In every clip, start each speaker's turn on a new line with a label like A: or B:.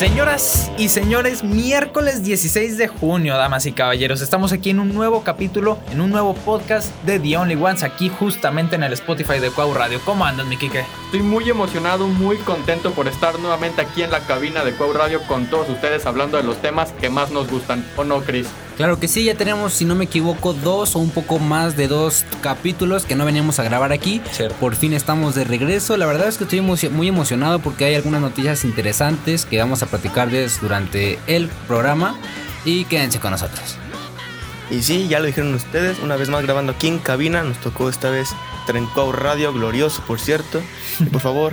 A: Señoras y señores, miércoles 16 de junio, damas y caballeros, estamos aquí en un nuevo capítulo, en un nuevo podcast de The Only Ones, aquí justamente en el Spotify de Cuau Radio. ¿Cómo andas, mi Kike?
B: Estoy muy emocionado, muy contento por estar nuevamente aquí en la cabina de Cuau Radio con todos ustedes hablando de los temas que más nos gustan, ¿o no, Chris?
C: Claro que sí, ya tenemos, si no me equivoco, dos o un poco más de dos capítulos que no veníamos a grabar aquí. Por fin estamos de regreso. La verdad es que estoy muy emocionado porque hay algunas noticias interesantes que vamos a platicar durante el programa. Y quédense con nosotros.
D: Y sí, ya lo dijeron ustedes, una vez más grabando aquí en cabina, nos tocó esta vez Trencao Radio, glorioso por cierto. Y por favor,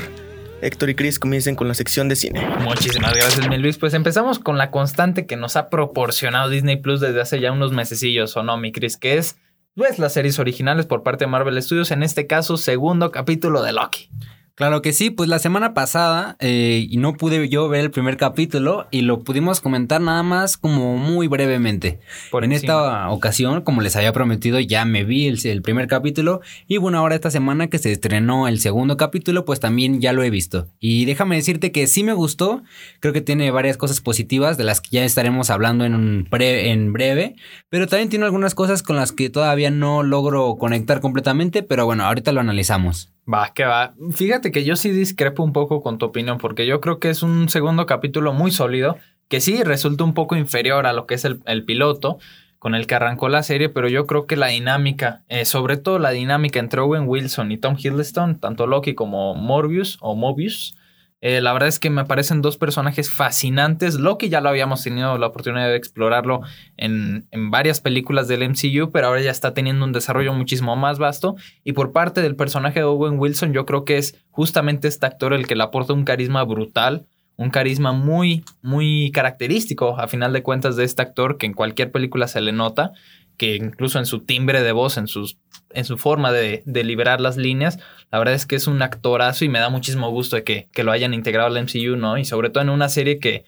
D: Héctor y Chris comiencen con la sección de cine.
A: Muchísimas gracias, mi Luis. Pues empezamos con la constante que nos ha proporcionado Disney Plus desde hace ya unos mesecillos, ¿o no, mi Chris? Que es, pues, las series originales por parte de Marvel Studios, en este caso, segundo capítulo de Loki.
C: Claro que sí, pues la semana pasada eh, y no pude yo ver el primer capítulo y lo pudimos comentar nada más como muy brevemente. Por en esta ocasión, como les había prometido, ya me vi el, primer capítulo y bueno, ahora esta semana que se estrenó el segundo capítulo, pues también ya lo he visto. Y déjame decirte que sí me gustó, creo que tiene varias cosas positivas de las que ya estaremos hablando en, un en breve, pero también tiene algunas cosas con las que todavía no logro conectar completamente, pero bueno, ahorita lo analizamos.
A: Va, que va. Fíjate que yo sí discrepo un poco con tu opinión, porque yo creo que es un segundo capítulo muy sólido, que sí resulta un poco inferior a lo que es el, piloto con el que arrancó la serie, pero yo creo que la dinámica, eh, sobre todo la dinámica entre Owen Wilson y Tom Hiddleston, tanto Loki como Morbius o Mobius, eh, la verdad es que me parecen dos personajes fascinantes. Loki ya lo habíamos tenido la oportunidad de explorarlo en, en, varias películas del MCU, pero ahora ya está teniendo un desarrollo muchísimo más vasto. Y por parte del personaje de Owen Wilson, yo creo que es justamente este actor el que le aporta un carisma brutal, un carisma muy, muy característico, a final de cuentas, de este actor que en cualquier película se le nota que incluso en su timbre de voz, en, sus, en su forma de, de, liberar las líneas, la verdad es que es un actorazo y me da muchísimo gusto que, que lo hayan integrado al MCU, ¿no? Y sobre todo en una serie que,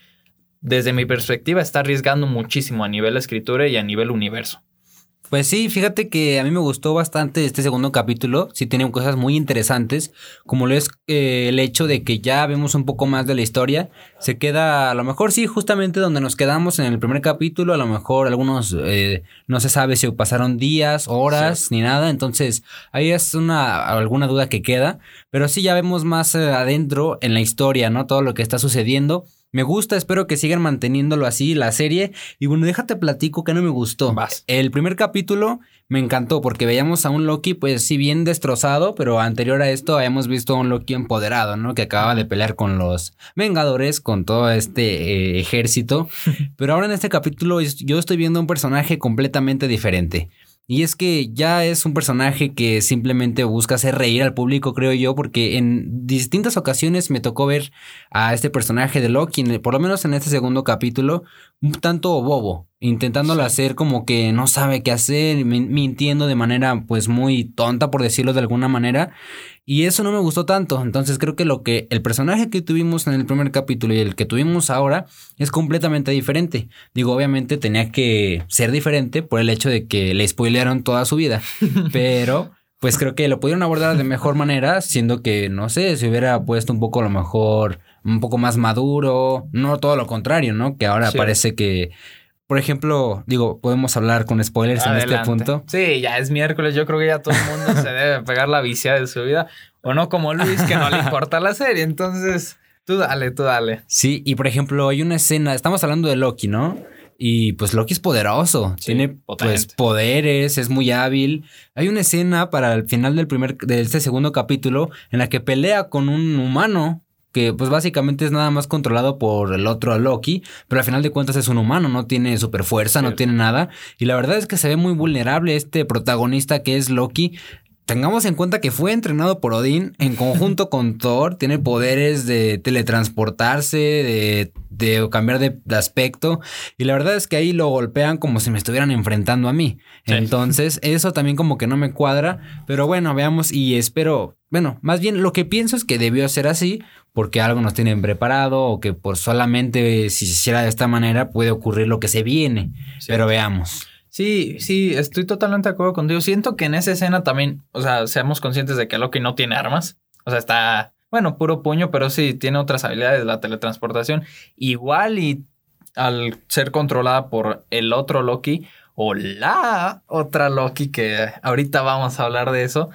A: desde mi perspectiva, está arriesgando muchísimo a nivel escritura y a nivel universo.
C: Pues sí, fíjate que a mí me gustó bastante este segundo capítulo. Sí tiene cosas muy interesantes, como lo es eh, el hecho de que ya vemos un poco más de la historia. Se queda, a lo mejor sí, justamente donde nos quedamos en el primer capítulo. A lo mejor algunos, eh, no se sabe si pasaron días, horas, ni nada. Entonces, ahí es una, alguna duda que queda. Pero sí ya vemos más eh, adentro en la historia, ¿no? Todo lo que está sucediendo. Me gusta, espero que sigan manteniéndolo así la serie. Y bueno, déjate platico que no me gustó. El primer capítulo me encantó porque veíamos a un Loki, pues sí, bien destrozado, pero anterior a esto habíamos visto a un Loki empoderado, ¿no? Que acababa de pelear con los Vengadores, con todo este eh, ejército. pero ahora en este capítulo yo estoy viendo un personaje completamente diferente. Y es que ya es un personaje que simplemente busca hacer reír al público, creo yo, porque en distintas ocasiones me tocó ver a este personaje de Loki, por lo menos en este segundo capítulo, un tanto bobo, intentándolo hacer como que no sabe qué hacer, mintiendo de manera pues muy tonta, por decirlo de alguna manera. Y eso no me gustó tanto. Entonces creo que lo que el personaje que tuvimos en el primer capítulo y el que tuvimos ahora es completamente diferente. Digo, obviamente tenía que ser diferente por el hecho de que le spoilearon toda su vida. Pero pues creo que lo pudieron abordar de mejor manera, siendo que, no sé, se hubiera puesto un poco a lo mejor, un poco más maduro, no todo lo contrario, ¿no? Que ahora parece que por ejemplo, digo, podemos hablar con spoilers en este punto.
A: Sí, ya es miércoles, yo creo que ya todo el mundo se debe pegar la vicia de su vida. O no como Luis, que no le importa la serie. Entonces, tú dale, tú dale.
C: Sí, y por ejemplo, hay una escena, estamos hablando de Loki, ¿no? Y pues Loki es poderoso, tiene pues poderes, es muy hábil. Hay una escena para el final del primer, de este segundo capítulo en la que pelea con un humano que pues básicamente es nada más controlado por el otro Loki, pero al final de cuentas es un humano, no tiene super fuerza, no tiene nada. Y la verdad es que se ve muy vulnerable este protagonista que es Loki. Tengamos en cuenta que fue entrenado por Odín en conjunto con Thor, tiene poderes de teletransportarse, de, de cambiar de, aspecto, y la verdad es que ahí lo golpean como si me estuvieran enfrentando a mí. Entonces, eso también como que no me cuadra, pero bueno, veamos y espero, bueno, más bien lo que pienso es que debió ser así, porque algo nos tienen preparado o que por solamente si se hiciera de esta manera puede ocurrir lo que se viene, pero veamos.
A: Sí, sí, estoy totalmente de acuerdo contigo. Siento que en esa escena también, o sea, seamos conscientes de que Loki no tiene armas. O sea, está, bueno, puro puño, pero sí tiene otras habilidades, la teletransportación. Igual y al ser controlada por el otro Loki o la otra Loki, que ahorita vamos a hablar de eso,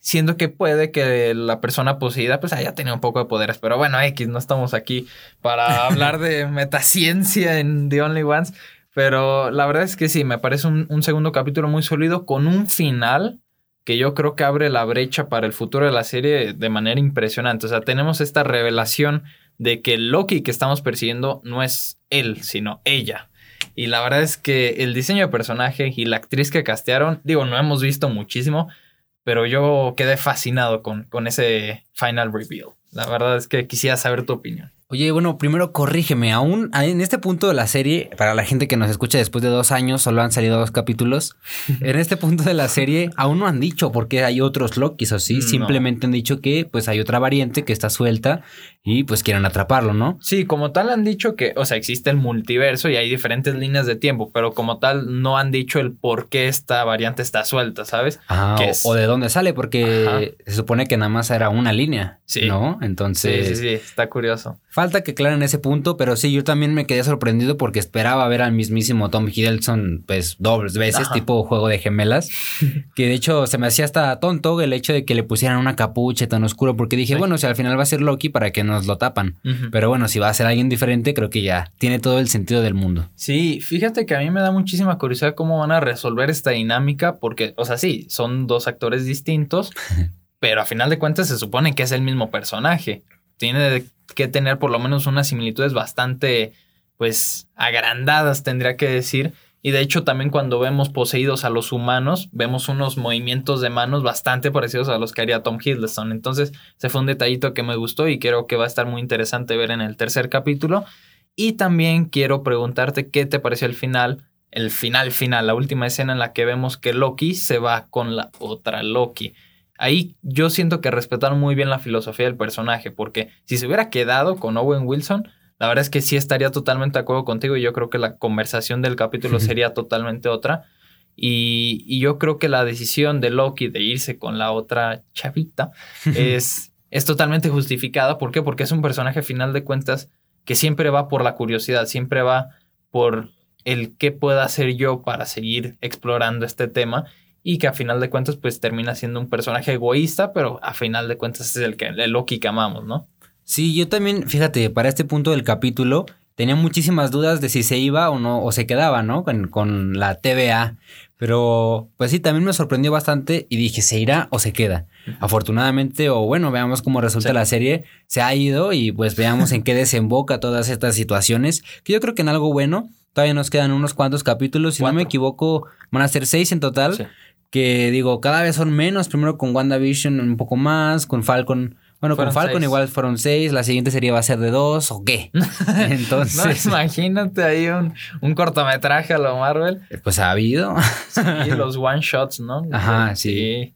A: siendo que puede que la persona poseída pues haya tenido un poco de poderes. Pero bueno, X, no estamos aquí para hablar de metaciencia en The Only Ones. Pero la verdad es que sí, me parece un, un segundo capítulo muy sólido con un final que yo creo que abre la brecha para el futuro de la serie de manera impresionante. O sea, tenemos esta revelación de que Loki que estamos persiguiendo no es él, sino ella. Y la verdad es que el diseño de personaje y la actriz que castearon, digo, no hemos visto muchísimo, pero yo quedé fascinado con, con ese final reveal. La verdad es que quisiera saber tu opinión.
C: Oye, bueno, primero corrígeme. Aún en este punto de la serie, para la gente que nos escucha después de dos años, solo han salido dos capítulos. en este punto de la serie, aún no han dicho por qué hay otros Lokis o sí. Simplemente han dicho que pues hay otra variante que está suelta y pues quieren atraparlo, ¿no?
A: Sí, como tal han dicho que, o sea, existe el multiverso y hay diferentes líneas de tiempo, pero como tal no han dicho el por qué esta variante está suelta, ¿sabes?
C: Ah, o, de dónde sale, porque se supone que nada más era una línea, sí. ¿no? Entonces...
A: Sí, sí, sí, está curioso.
C: Falta que aclaren ese punto, pero sí, yo también me quedé sorprendido porque esperaba ver al mismísimo Tom Hiddleston, pues, dobles veces, tipo juego de gemelas. que de hecho se me hacía hasta tonto el hecho de que le pusieran una capucha tan oscuro, porque dije, bueno, si al final va a ser Loki, ¿para que nos lo tapan? Pero bueno, si va a ser alguien diferente, creo que ya tiene todo el sentido del mundo.
A: Sí, fíjate que a mí me da muchísima curiosidad cómo van a resolver esta dinámica, porque, o sea, sí, son dos actores distintos. pero a final de cuentas se supone que es el mismo personaje tiene que tener por lo menos unas similitudes bastante, pues, agrandadas, tendría que decir. Y de hecho también cuando vemos poseídos a los humanos, vemos unos movimientos de manos bastante parecidos a los que haría Tom Hiddleston. Entonces, ese fue un detallito que me gustó y creo que va a estar muy interesante ver en el tercer capítulo. Y también quiero preguntarte qué te pareció el final, el final final, la última escena en la que vemos que Loki se va con la otra Loki. Ahí yo siento que respetaron muy bien la filosofía del personaje, porque si se hubiera quedado con Owen Wilson, la verdad es que sí estaría totalmente de acuerdo contigo y yo creo que la conversación del capítulo sería totalmente otra. Y, yo creo que la decisión de Loki de irse con la otra chavita es, es totalmente justificada. ¿Por qué? Porque es un personaje, a final de cuentas, que siempre va por la curiosidad, siempre va por el qué puedo hacer yo para seguir explorando este tema y que a final de cuentas pues termina siendo un personaje egoísta, pero a final de cuentas es el, que, el Loki que amamos, ¿no?
C: Sí, yo también, fíjate, para este punto del capítulo tenía muchísimas dudas de si se iba o no, o se quedaba, ¿no? Con, con la TVA. Pero, pues sí, también me sorprendió bastante y dije, ¿se irá o se queda? Afortunadamente, o bueno, veamos cómo resulta la serie, se ha ido y pues veamos en qué desemboca todas estas situaciones, que yo creo que en algo bueno, todavía nos quedan unos cuantos capítulos, si no me equivoco, van a ser seis en total. Sí que digo, cada vez son menos. Primero con WandaVision un poco más, con Falcon. Bueno, con Falcon igual fueron seis, la siguiente serie va a ser de dos, ¿o qué?
A: Entonces. imagínate ahí un, un, cortometraje a lo Marvel.
C: Pues ha habido.
A: sí, los one shots, ¿no?
C: Ajá, sí.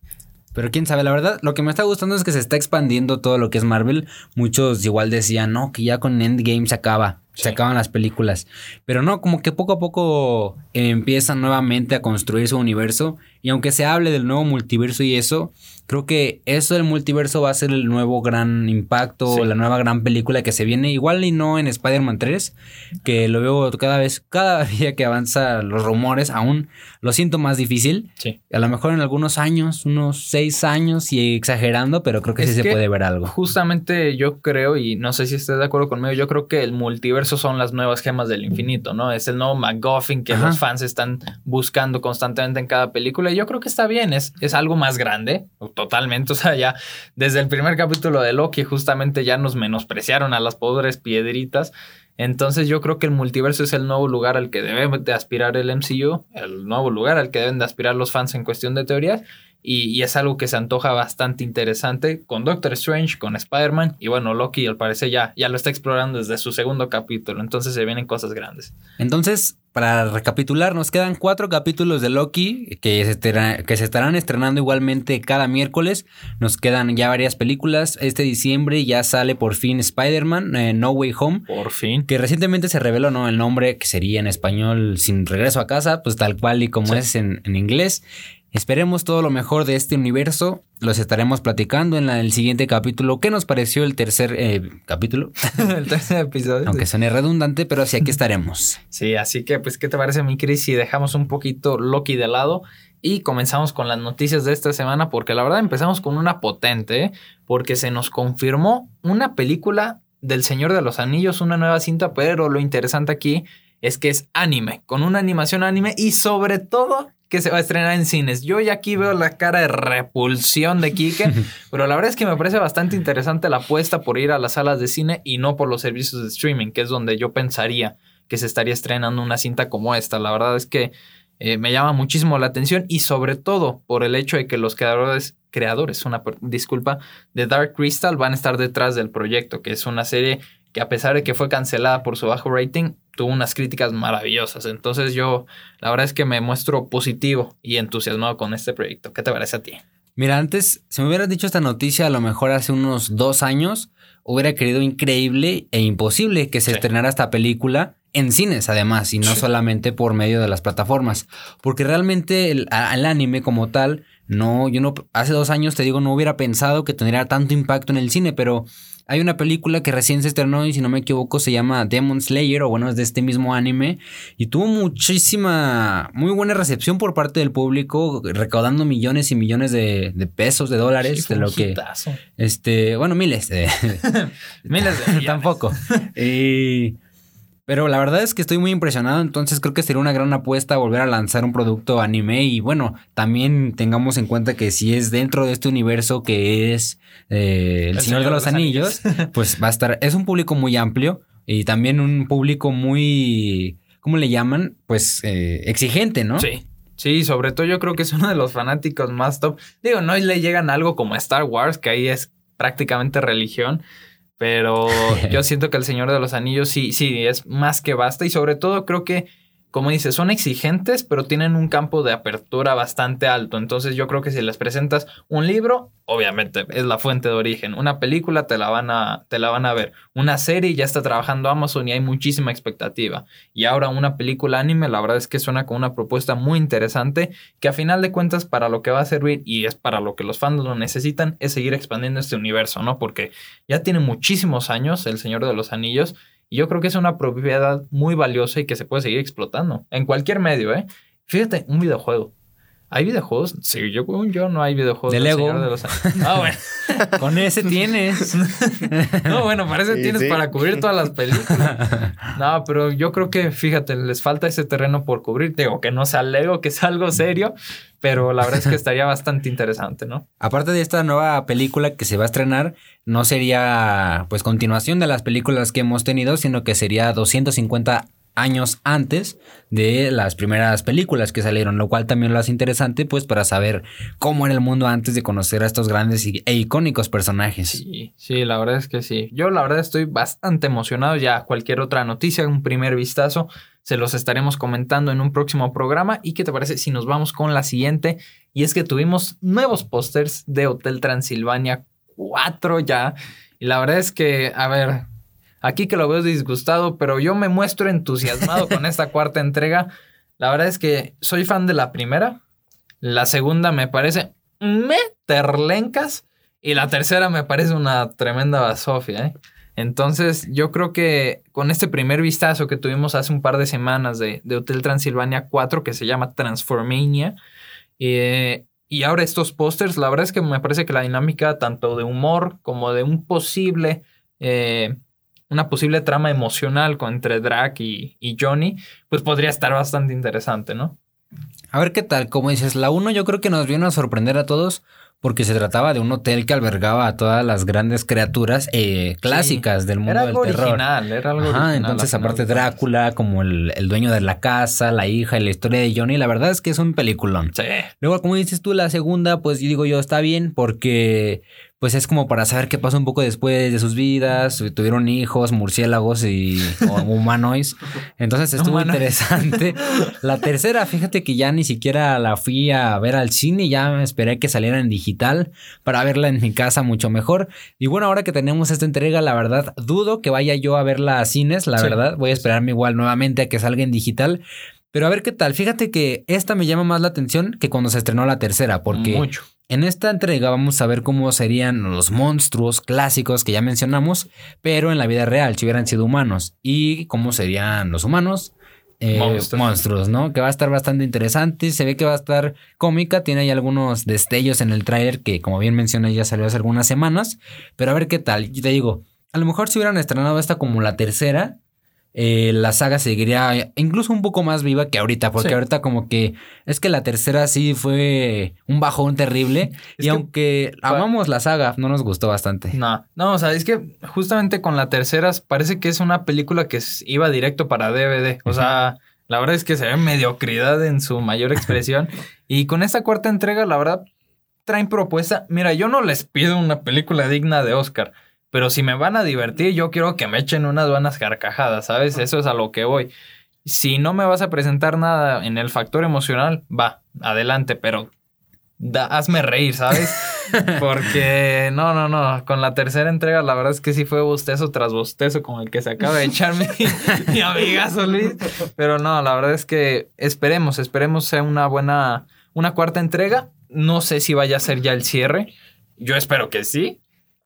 C: Pero quién sabe, la verdad, lo que me está gustando es que se está expandiendo todo lo que es Marvel. Muchos igual decían, no, que ya con Endgame se acaba, se acaban las películas. Pero no, como que poco a poco empiezan nuevamente a construir su universo. Y aunque se hable del nuevo multiverso y eso, Creo que eso del multiverso va a ser el nuevo gran impacto, la nueva gran película que se viene. Igual y no en Spider-Man 3, que lo veo cada vez, cada día que avanza los rumores, aún lo siento más difícil. Sí. A lo mejor en algunos años, unos seis años y exagerando, pero creo que sí se puede ver algo.
A: Justamente yo creo, y no sé si estés de acuerdo conmigo, yo creo que el multiverso son las nuevas gemas del infinito, ¿no? Es el nuevo MacGuffin que los fans están buscando constantemente en cada película. Y yo creo que está bien, es, es algo más grande totalmente. O sea, ya desde el primer capítulo de Loki justamente ya nos menospreciaron a las pobres piedritas. Entonces yo creo que el multiverso es el nuevo lugar al que debe de aspirar el MCU, el nuevo lugar al que deben de aspirar los fans en cuestión de teorías. Y, es algo que se antoja bastante interesante con Doctor Strange, con Spider-Man. Y bueno, Loki al parecer ya, ya lo está explorando desde su segundo capítulo. Entonces se vienen cosas grandes.
C: Entonces, para recapitular, nos quedan cuatro capítulos de Loki que se, que se estarán estrenando igualmente cada miércoles. Nos quedan ya varias películas. Este diciembre ya sale por fin Spider-Man, eh, No Way Home.
A: Por fin.
C: Que recientemente se reveló ¿no? el nombre que sería en español Sin Regreso a Casa, pues tal cual y como es en, en inglés. Esperemos todo lo mejor de este universo. Los estaremos platicando en el siguiente capítulo. ¿Qué nos pareció el tercer eh, capítulo?
A: el tercer episodio.
C: Aunque suene redundante, pero sí aquí estaremos.
A: Sí, así que pues, ¿qué te parece, mi Cris, si dejamos un poquito Loki de lado y comenzamos con las noticias de esta semana? Porque la verdad empezamos con una potente, ¿eh? porque se nos confirmó una película del Señor de los Anillos, una nueva cinta, pero lo interesante aquí es que es anime, con una animación anime y sobre todo que se va a estrenar en cines. Yo ya aquí veo la cara de repulsión de Kike, pero la verdad es que me parece bastante interesante la apuesta por ir a las salas de cine y no por los servicios de streaming, que es donde yo pensaría que se estaría estrenando una cinta como esta. La verdad es que eh, me llama muchísimo la atención y sobre todo por el hecho de que los creadores, creadores, una disculpa, de Dark Crystal van a estar detrás del proyecto, que es una serie que a pesar de que fue cancelada por su bajo rating, tuvo unas críticas maravillosas. Entonces yo, la verdad es que me muestro positivo y entusiasmado con este proyecto. ¿Qué te parece a ti?
C: Mira, antes, si me hubieras dicho esta noticia a lo mejor hace unos dos años, hubiera querido increíble e imposible que se estrenara esta película en cines además y no solamente por medio de las plataformas. Porque realmente el, el, anime como tal, no, yo no, hace dos años te digo, no hubiera pensado que tendría tanto impacto en el cine, pero hay una película que recién se estrenó y si no me equivoco se llama Demon Slayer o bueno es de este mismo anime y tuvo muchísima, muy buena recepción por parte del público recaudando millones y millones de, pesos, de dólares, de lo que... Este, bueno, miles. De, miles de Tampoco. y... Pero la verdad es que estoy muy impresionado, entonces creo que sería una gran apuesta volver a lanzar un producto anime y bueno, también tengamos en cuenta que si es dentro de este universo que es eh, El, Señor, de los, Anillos, pues va a estar, es un público muy amplio y también un público muy, ¿cómo le llaman? Pues eh, exigente, ¿no?
A: Sí. Sí, sobre todo yo creo que es uno de los fanáticos más top. Digo, no le llegan algo como Star Wars, que ahí es prácticamente religión. Pero yo siento que el Señor de los Anillos sí, sí, es más que basta. Y sobre todo creo que como dices, son exigentes, pero tienen un campo de apertura bastante alto. Entonces yo creo que si les presentas un libro, obviamente es la fuente de origen. Una película te la van a, te la van a ver. Una serie ya está trabajando Amazon y hay muchísima expectativa. Y ahora una película anime, la verdad es que suena con una propuesta muy interesante que a final de cuentas para lo que va a servir y es para lo que los fans lo necesitan es seguir expandiendo este universo, ¿no? Porque ya tiene muchísimos años El Señor de los Anillos y yo creo que es una propiedad muy valiosa y que se puede seguir explotando en cualquier medio, ¿eh? Fíjate, un videojuego. ¿Hay videojuegos? Sí, yo, yo no hay videojuegos.
C: De Lego. De
A: los... Ah, bueno.
C: Con ese tienes.
A: no, bueno, parece que tienes para cubrir todas las películas. No, pero yo creo que, fíjate, les falta ese terreno por cubrir. Digo, que no sea Lego, que sea algo serio, pero la verdad es que estaría bastante interesante, ¿no?
C: Aparte de esta nueva película que se va a estrenar, no sería pues continuación de las películas que hemos tenido, sino que sería 250 años antes de las primeras películas que salieron, lo cual también lo hace interesante pues para saber cómo era el mundo antes de conocer a estos grandes e icónicos personajes.
A: Sí, sí, la verdad es que sí. Yo la verdad estoy bastante emocionado ya cualquier otra noticia, un primer vistazo, se los estaremos comentando en un próximo programa y qué te parece si nos vamos con la siguiente y es que tuvimos nuevos pósters de Hotel Transilvania 4 ya y la verdad es que, a ver, Aquí que lo veo disgustado, pero yo me muestro entusiasmado con esta cuarta entrega. La verdad es que soy fan de la primera. La segunda me parece meterlencas. Y la tercera me parece una tremenda basofia. ¿eh? Entonces, yo creo que con este primer vistazo que tuvimos hace un par de semanas de, Hotel Transilvania 4, que se llama Transformania, eh, y ahora estos pósters, la verdad es que me parece que la dinámica tanto de humor como de un posible eh, una posible trama emocional entre Drac y, y Johnny, pues podría estar bastante interesante, ¿no?
C: A ver qué tal, como dices, la 1 yo creo que nos vino a sorprender a todos porque se trataba de un hotel que albergaba a todas las grandes criaturas eh, clásicas del mundo
A: era
C: algo
A: del terror. Original, era algo original.
C: Entonces, aparte Drácula, como el, el, dueño de la casa, la hija y la historia de Johnny, la verdad es que es un peliculón.
A: Sí.
C: Luego, como dices tú, la segunda, pues digo yo, está bien porque pues es como para saber qué pasó un poco después de sus vidas. Tuvieron hijos, murciélagos y humanoides. Entonces estuvo interesante. La tercera, fíjate que ya ni siquiera la fui a ver al cine, ya me esperé que saliera en digital para verla en mi casa mucho mejor. Y bueno, ahora que tenemos esta entrega, la verdad, dudo que vaya yo a verla a cines, la verdad. Voy a esperarme igual nuevamente a que salga en digital. Pero a ver qué tal. Fíjate que esta me llama más la atención que cuando se estrenó la tercera, porque
A: Mucho.
C: en esta entrega vamos a ver cómo serían los monstruos clásicos que ya mencionamos, pero en la vida real, si hubieran sido humanos. Y cómo serían los humanos. eh,
A: Monstruos.
C: monstruos, ¿no? Que va a estar bastante interesante. Se ve que va a estar cómica. Tiene ahí algunos destellos en el tráiler que, como bien mencioné, ya salió hace algunas semanas. Pero a ver qué tal. Te digo, a lo mejor si hubieran estrenado esta como la tercera, eh, la saga seguiría incluso un poco más viva que ahorita, porque
A: Sí.
C: ahorita como que es que la tercera sí fue un bajón terrible y
A: que-
C: aunque amamos la saga, no nos gustó bastante.
A: No, no, o sea, es que justamente con la tercera parece que es una película que iba directo para DVD. O sea, la verdad es que se ve mediocridad en su mayor expresión. y con esta cuarta entrega, la verdad, traen propuesta. Mira, yo no les pido una película digna de Oscar. Pero si me van a divertir, yo quiero que me echen unas buenas carcajadas, ¿sabes? Eso es a lo que voy. Si no me vas a presentar nada en el factor emocional, va, adelante, pero da- hazme reír, ¿sabes? Porque no, no, no, con la tercera entrega la verdad es que sí fue bostezo tras bostezo con el que se acaba de echar mi, mi amigazo Luis. Pero no, la verdad es que esperemos, esperemos sea una buena, una cuarta entrega. No sé si vaya a ser ya el cierre. Yo espero que sí.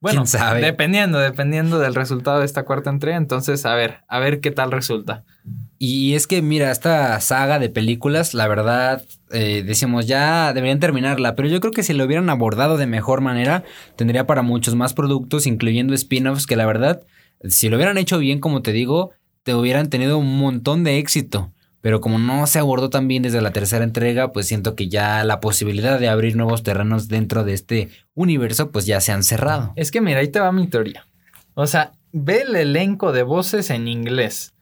A: Bueno,
C: ¿Quién sabe?
A: dependiendo, dependiendo del resultado de esta cuarta entrega. Entonces, a ver, a ver qué tal resulta.
C: Y es que, mira, esta saga de películas, la verdad, eh, decimos, ya deberían terminarla, pero yo creo que si lo hubieran abordado de mejor manera, tendría para muchos más productos, incluyendo spin-offs, que la verdad, si lo hubieran hecho bien, como te digo, te hubieran tenido un montón de éxito. Pero como no se abordó tan bien desde la tercera entrega, pues siento que ya la posibilidad de abrir nuevos terrenos dentro de este universo, pues ya se han cerrado.
A: Es que mira, ahí te va mi teoría. O sea, ve el elenco de voces en inglés.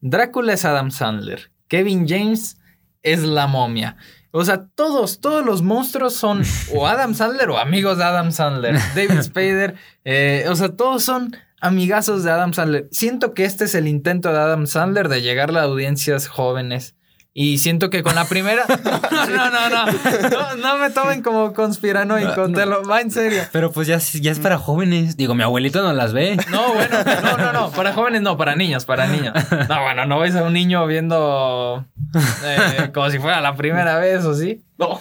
A: Drácula es Adam Sandler. Kevin James es la momia. O sea, todos, todos los monstruos son o Adam Sandler o amigos de Adam Sandler. David Spader, eh, o sea, todos son amigazos de Adam Sandler. Siento que este es el intento de Adam Sandler de llegar a audiencias jóvenes. Y siento que con la primera. No, no, no, no. No, no me tomen como conspiranoico, te lo va en serio.
C: Pero pues ya, ya es para jóvenes. Digo, mi abuelito no las ve.
A: No, bueno, no, no, no, para jóvenes no, para niños, para niños. No, bueno, no ves a un niño viendo eh, como si fuera la primera vez o sí. No.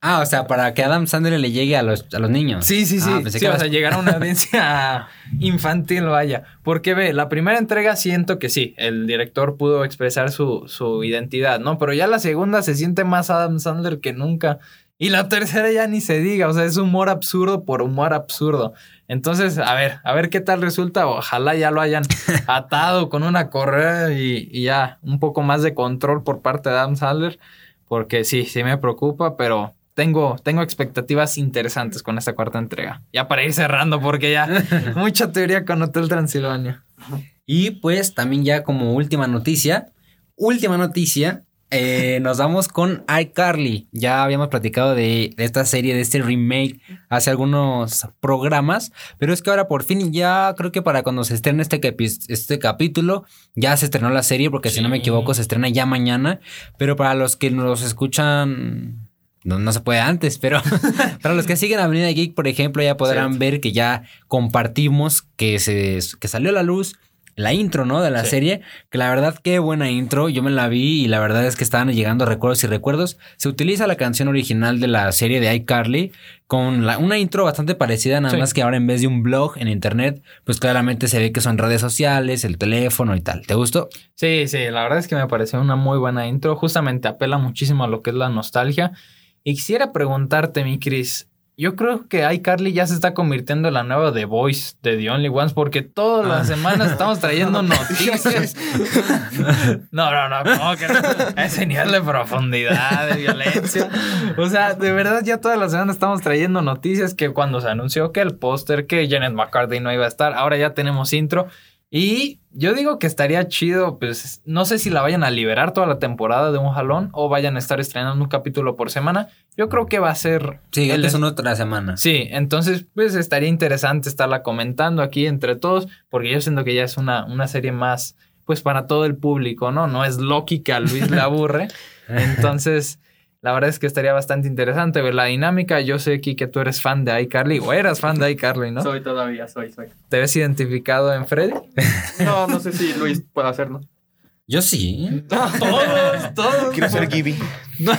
C: Ah, o sea, para que Adam Sandler le llegue a los, a los niños.
A: Sí, sí, sí.
C: Ah, pensé
A: Sí,
C: que
A: o
C: las-
A: sea, llegar a una audiencia infantil, vaya. Porque ve, la primera entrega siento que sí, el director pudo expresar su, su identidad, ¿no? Pero ya la segunda se siente más Adam Sandler que nunca. Y la tercera ya ni se diga, o sea, es humor absurdo por humor absurdo. Entonces, a ver, a ver qué tal resulta. Ojalá ya lo hayan atado con una correa y, y ya un poco más de control por parte de Adam Sandler. Porque sí, sí me preocupa, pero tengo, tengo expectativas interesantes con esta cuarta entrega. Ya para ir cerrando, porque ya mucha teoría con Hotel Transilvania.
C: Y pues también ya como última noticia, última noticia, eh, nos vamos con iCarly. Ya habíamos platicado de, de esta serie, de este remake hace algunos programas, pero es que ahora por fin ya creo que para cuando se estrene este, este capítulo, ya se estrenó la serie, porque si no me equivoco se estrena ya mañana, pero para los que nos escuchan... No, no se puede antes, pero para los que siguen Avenida Geek, por ejemplo, ya podrán
A: Cierto.
C: ver que ya compartimos que, se, que salió a la luz la intro, ¿no? De la
A: Sí.
C: serie, que la verdad qué buena intro, yo me la vi y la verdad es que estaban llegando recuerdos y recuerdos. Se utiliza la canción original de la serie de iCarly con la- una intro bastante parecida, nada
A: Sí.
C: más que ahora en vez de un blog en internet, pues claramente se ve que son redes sociales, el teléfono y tal. ¿Te gustó?
A: Sí, sí, la verdad es que me pareció una muy buena intro. Justamente apela muchísimo a lo que es la nostalgia. Y quisiera preguntarte, mi Chris. Yo creo que iCarly ya se está convirtiendo en la nueva The Voice de The Only Ones porque todas las semanas estamos trayendo noticias. No, no, no, ¿cómo que no? Ese nivel de profundidad, de violencia. O sea, de verdad ya todas las semanas estamos trayendo noticias que cuando se anunció que el póster, que Janet McCarthy no iba a estar, ahora ya tenemos intro. Y yo digo que estaría chido, pues no sé si la vayan a liberar toda la temporada de un jalón o vayan a estar estrenando un capítulo por semana. Yo creo que va a ser...
C: Sí,
A: el
C: es una otra semana.
A: Sí, entonces pues estaría interesante estarla comentando aquí entre todos, porque yo siento que ya es una, una serie más, pues para todo el público, ¿no? No es Loki que a Luis le aburre. Entonces, la verdad es que estaría bastante interesante ver la dinámica. Yo sé, aquí que tú eres fan de iCarly, o eras fan de iCarly, ¿no?
B: Soy todavía, soy, soy.
A: ¿Te ves identificado en Freddy?
B: No, no sé si Luis puede hacerlo.
C: Yo sí.
A: Todos, todos.
D: Quiero ser Gibby.
B: No,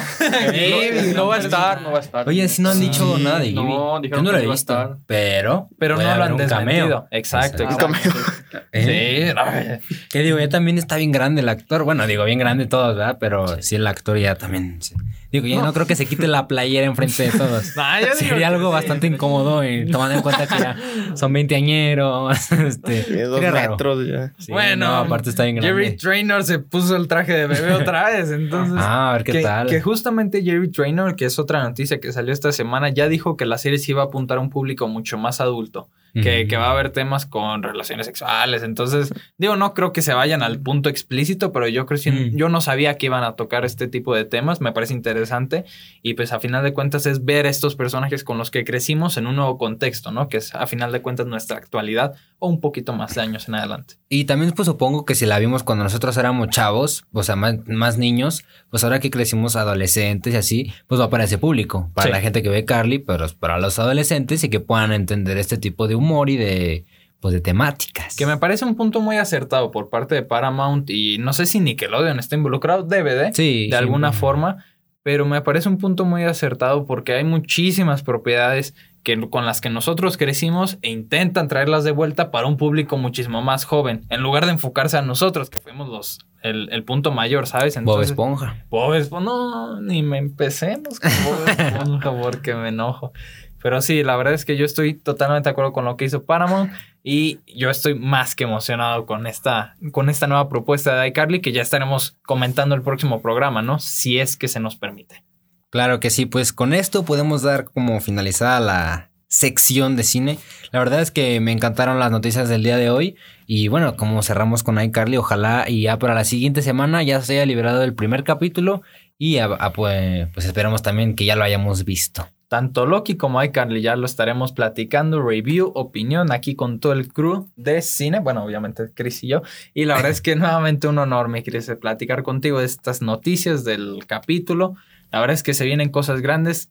B: no va a estar, no va a estar.
C: Oye, si no han
B: Sí,
C: dicho nada de Gibby.
B: No,
C: Yo
B: dijeron
C: no
B: que
C: lo he
B: iba a
C: visto.
B: estar.
C: Pero.
A: Pero no lo han
C: un cameo.
A: desmentido. Exacto,
C: Exacto.
A: exacto.
C: ¿Eh?
A: Sí, no,
C: Que digo, ya también está bien grande el actor. Bueno, digo, bien grande todos, ¿verdad? Pero sí, el actor ya también. sí. Digo, ya no. creo que se quite la playera enfrente de todos.
A: No, yo digo
C: Sería algo
A: sí.
C: bastante incómodo y tomando en cuenta que ya son veinteañeros. Este,
D: De dos metros ya.
C: Sí,
A: bueno,
C: no, aparte está bien grande.
A: Jerry Traynor se puso el traje de bebé otra vez, entonces.
C: Ah, a ver qué
A: que,
C: tal.
A: que justamente Jerry Traynor, que es otra noticia que salió esta semana, ya dijo que la serie se iba a apuntar a un público mucho más adulto, que, que va a haber temas con relaciones sexuales. Entonces, digo, no creo que se vayan al punto explícito, pero yo creo
C: Mm.
A: yo no sabía que iban a tocar este tipo de temas, me parece interesante. Y pues a final de cuentas es ver estos personajes con los que crecimos en un nuevo contexto, ¿no? Que es a final de cuentas nuestra actualidad o un poquito más de años en adelante.
C: Y también pues supongo que si la vimos cuando nosotros éramos chavos, o sea, más, más niños, pues ahora que crecimos adolescentes y así, pues va para ese público, para
A: Sí.
C: la gente que ve Carly, pero para los adolescentes y que puedan entender este tipo de humor y de, pues de temáticas.
A: Que me parece un punto muy acertado por parte de Paramount y no sé si Nickelodeon está involucrado, DVD,
C: Sí,
A: de alguna
C: sí.
A: forma, pero me parece un punto muy acertado porque hay muchísimas propiedades que, con las que nosotros crecimos e intentan traerlas de vuelta para un público muchísimo más joven, en lugar de enfocarse a nosotros, que fuimos los, el, el punto mayor, ¿sabes?
C: Bob
A: Entonces,
C: Esponja.
A: Bob Esponja, no, ni me empecemos con Bob Esponja porque me enojo. Pero sí, la verdad es que yo estoy totalmente de acuerdo con lo que hizo Paramount y yo estoy más que emocionado con esta, con esta nueva propuesta de iCarly que ya estaremos comentando el próximo programa, ¿no? Si es que se nos permite.
C: Claro que sí, pues con esto podemos dar como finalizada la sección de cine. La verdad es que me encantaron las noticias del día de hoy y bueno, como cerramos con iCarly, ojalá y ya para la siguiente semana ya se haya liberado el primer capítulo y a- a- pues, pues esperamos también que ya lo hayamos visto.
A: Tanto Loki como iCarly ya lo estaremos platicando, review, opinión aquí con todo el crew de cine. Bueno, obviamente Chris y yo. Y la verdad es que nuevamente un honor, mi Chris, platicar contigo de estas noticias del capítulo. La verdad es que se vienen cosas grandes,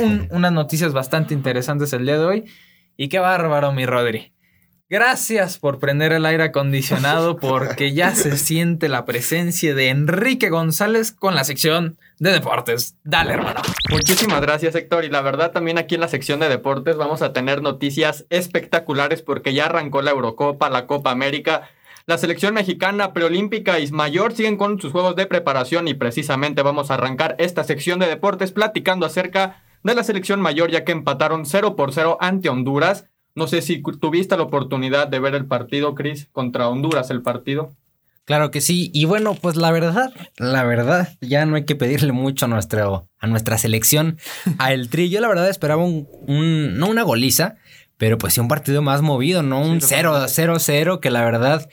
A: un- unas noticias bastante interesantes el día de hoy. Y qué bárbaro, mi Rodri. Gracias por prender el aire acondicionado porque ya se siente la presencia de Enrique González con la sección de deportes. Dale, hermano.
B: Muchísimas gracias, Héctor. Y la verdad, también aquí en la sección de deportes vamos a tener noticias espectaculares porque ya arrancó la Eurocopa, la Copa América. La selección mexicana preolímpica y mayor siguen con sus juegos de preparación y precisamente vamos a arrancar esta sección de deportes platicando acerca de la selección mayor ya que empataron 0 por 0 ante Honduras. No sé si tuviste la oportunidad de ver el partido, Chris, contra Honduras, el partido.
C: Claro que sí, y bueno, pues la verdad, la verdad, ya no hay que pedirle mucho a, nuestro, a nuestra selección, a el Tri. Yo la verdad esperaba un, un- no una goliza, pero pues sí un partido más movido, no un
B: Sí,
C: 0-0-0, que la verdad,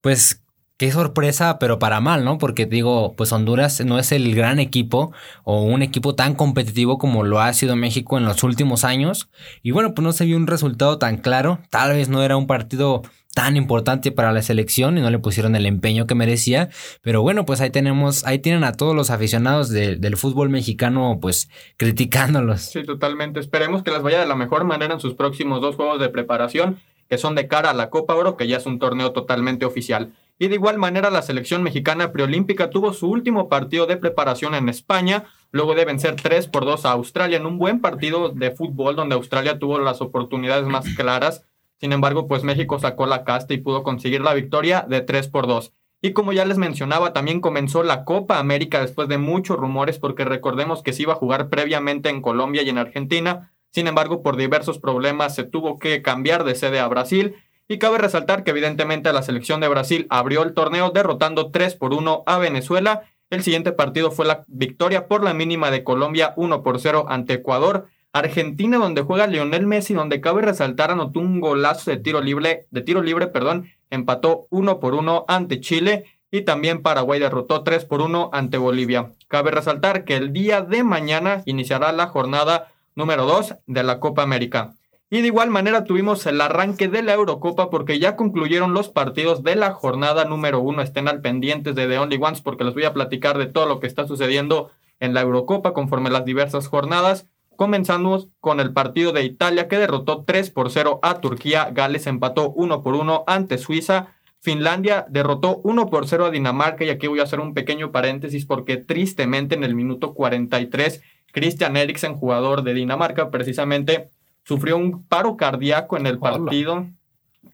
C: pues qué sorpresa, pero para mal, ¿no? Porque digo, pues Honduras no es el gran equipo o un equipo tan competitivo como lo ha sido México en los últimos años. Y bueno, pues no se vio un resultado tan claro, tal vez no era un partido tan importante para la selección y no le pusieron el empeño que merecía. Pero bueno, pues ahí tenemos, ahí tienen a todos los aficionados de- del fútbol mexicano, pues criticándolos.
B: Sí, totalmente. Esperemos que les vaya de la mejor manera en sus próximos dos juegos de preparación, que son de cara a la Copa Oro, que ya es un torneo totalmente oficial. Y de igual manera, la selección mexicana preolímpica tuvo su último partido de preparación en España, luego de vencer 3 por 2 a Australia en un buen partido de fútbol donde Australia tuvo las oportunidades más claras. Sin embargo, pues México sacó la casta y pudo conseguir la victoria de 3 por 2. Y como ya les mencionaba, también comenzó la Copa América después de muchos rumores, porque recordemos que se iba a jugar previamente en Colombia y en Argentina. Sin embargo, por diversos problemas se tuvo que cambiar de sede a Brasil. Y cabe resaltar que evidentemente la selección de Brasil abrió el torneo derrotando 3 por 1 a Venezuela. El siguiente partido fue la victoria por la mínima de Colombia 1 por 0 ante Ecuador. Argentina, donde juega Lionel Messi, donde cabe resaltar, anotó un golazo de tiro libre, de tiro libre, perdón, empató 1 por 1 ante Chile y también Paraguay derrotó 3 por 1 ante Bolivia. Cabe resaltar que el día de mañana iniciará la jornada número 2 de la Copa América. Y de igual manera tuvimos el arranque de la Eurocopa porque ya concluyeron los partidos de la jornada número 1. Estén al pendientes de The Only Ones porque les voy a platicar de todo lo que está sucediendo en la Eurocopa conforme las diversas jornadas. Comenzamos con el partido de Italia que derrotó 3 por 0 a Turquía. Gales empató 1 por 1 ante Suiza. Finlandia derrotó 1 por 0 a Dinamarca y aquí voy a hacer un pequeño paréntesis porque tristemente en el minuto 43 Christian Eriksen, jugador de Dinamarca, precisamente sufrió un paro cardíaco en el partido.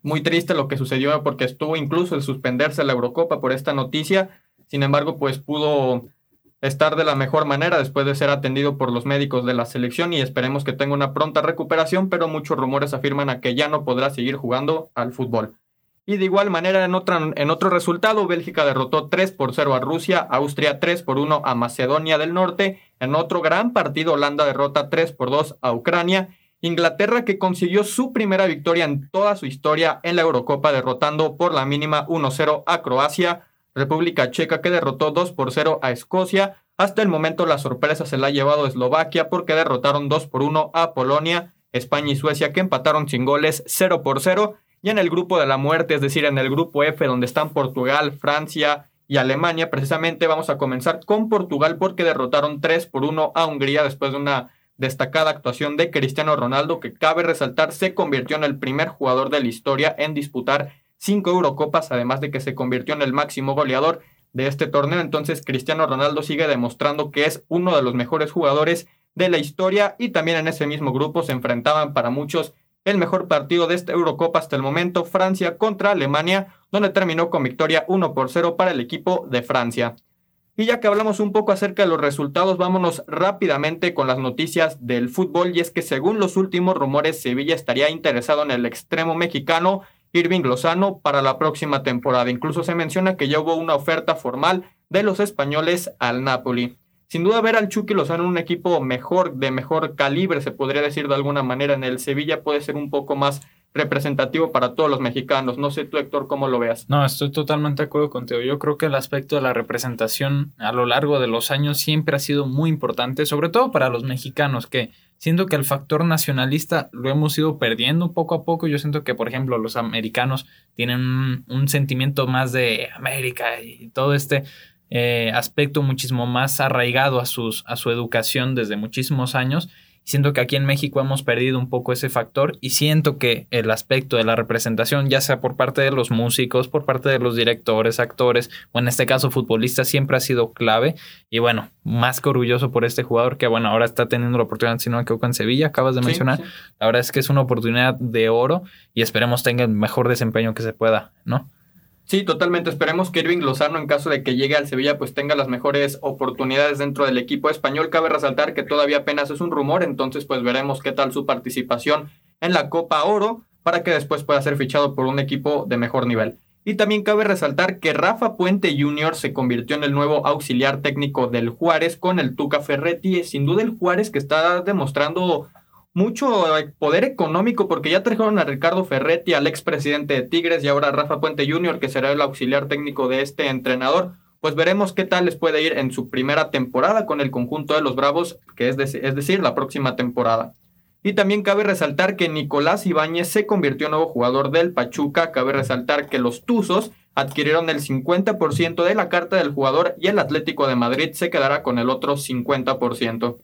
B: Muy triste lo que sucedió porque estuvo incluso el suspenderse la Eurocopa por esta noticia. Sin embargo, pues pudo estar de la mejor manera después de ser atendido por los médicos de la selección y esperemos que tenga una pronta recuperación, pero muchos rumores afirman a que ya no podrá seguir jugando al fútbol. Y de igual manera, en, en otro resultado, Bélgica derrotó 3 por 0 a Rusia, Austria 3 por 1 a Macedonia del Norte. En otro gran partido, Holanda derrota 3 por 2 a Ucrania. Inglaterra que consiguió su primera victoria en toda su historia en la Eurocopa derrotando por la mínima 1-0 a Croacia. República Checa que derrotó 2 por 0 a Escocia. Hasta el momento la sorpresa se la ha llevado Eslovaquia porque derrotaron 2 por 1 a Polonia. España y Suecia que empataron sin goles 0 por 0. Y en el grupo de la muerte, es decir, en el grupo F, donde están Portugal, Francia y Alemania, precisamente vamos a comenzar con Portugal porque derrotaron 3 por 1 a Hungría después de una destacada actuación de Cristiano Ronaldo, que cabe resaltar se convirtió en el primer jugador de la historia en disputar cinco Eurocopas, además de que se convirtió en el máximo goleador de este torneo. Entonces, Cristiano Ronaldo sigue demostrando que es uno de los mejores jugadores de la historia y también en ese mismo grupo se enfrentaban para muchos el mejor partido de esta Eurocopa hasta el momento, Francia contra Alemania, donde terminó con victoria 1 por 0 para el equipo de Francia. Y ya que hablamos un poco acerca de los resultados, vámonos rápidamente con las noticias del fútbol. Y es que según los últimos rumores, Sevilla estaría interesado en el extremo mexicano Irving Lozano para la próxima temporada. Incluso se menciona que ya hubo una oferta formal de los españoles al Napoli. Sin duda ver al Chucky Lozano en un equipo mejor, de mejor calibre, se podría decir de alguna manera, en el Sevilla puede ser un poco más representativo para todos los mexicanos. No sé tú, Héctor, cómo lo veas.
A: No, estoy totalmente de acuerdo contigo. Yo creo que el aspecto de la representación a lo largo de los años siempre ha sido muy importante, sobre todo para los mexicanos, que siento que el factor nacionalista lo hemos ido perdiendo poco a poco. Yo siento que, por ejemplo, los americanos tienen un, un sentimiento más de América y todo este eh, aspecto muchísimo más arraigado a, sus, a su educación desde muchísimos años. Siento que aquí en México hemos perdido un poco ese factor y siento que el aspecto de la representación, ya sea por parte de los músicos, por parte de los directores, actores o en este caso futbolistas, siempre ha sido clave. Y bueno, más que orgulloso por este jugador que bueno, ahora está teniendo la oportunidad, si no me equivoco, en Sevilla, acabas de mencionar. La verdad es que es una oportunidad de oro y esperemos tenga el mejor desempeño que se pueda, ¿no?
B: Sí, totalmente. Esperemos que Irving Lozano, en caso de que llegue al Sevilla, pues tenga las mejores oportunidades dentro del equipo español. Cabe resaltar que todavía apenas es un rumor, entonces pues veremos qué tal su participación en la Copa Oro para que después pueda ser fichado por un equipo de mejor nivel. Y también cabe resaltar que Rafa Puente Jr. se convirtió en el nuevo auxiliar técnico del Juárez con el Tuca Ferretti. Sin duda el Juárez que está demostrando mucho eh, poder económico porque ya trajeron a Ricardo Ferretti, al expresidente de Tigres y ahora a Rafa Puente Jr., que será el auxiliar técnico de este entrenador. Pues veremos qué tal les puede ir en su primera temporada con el conjunto de los Bravos, que es, es decir, la próxima temporada. Y también cabe resaltar que Nicolás Ibáñez se convirtió en nuevo jugador del Pachuca. Cabe resaltar que los Tuzos adquirieron el 50% de la carta del jugador y el Atlético de Madrid se quedará con el otro 50%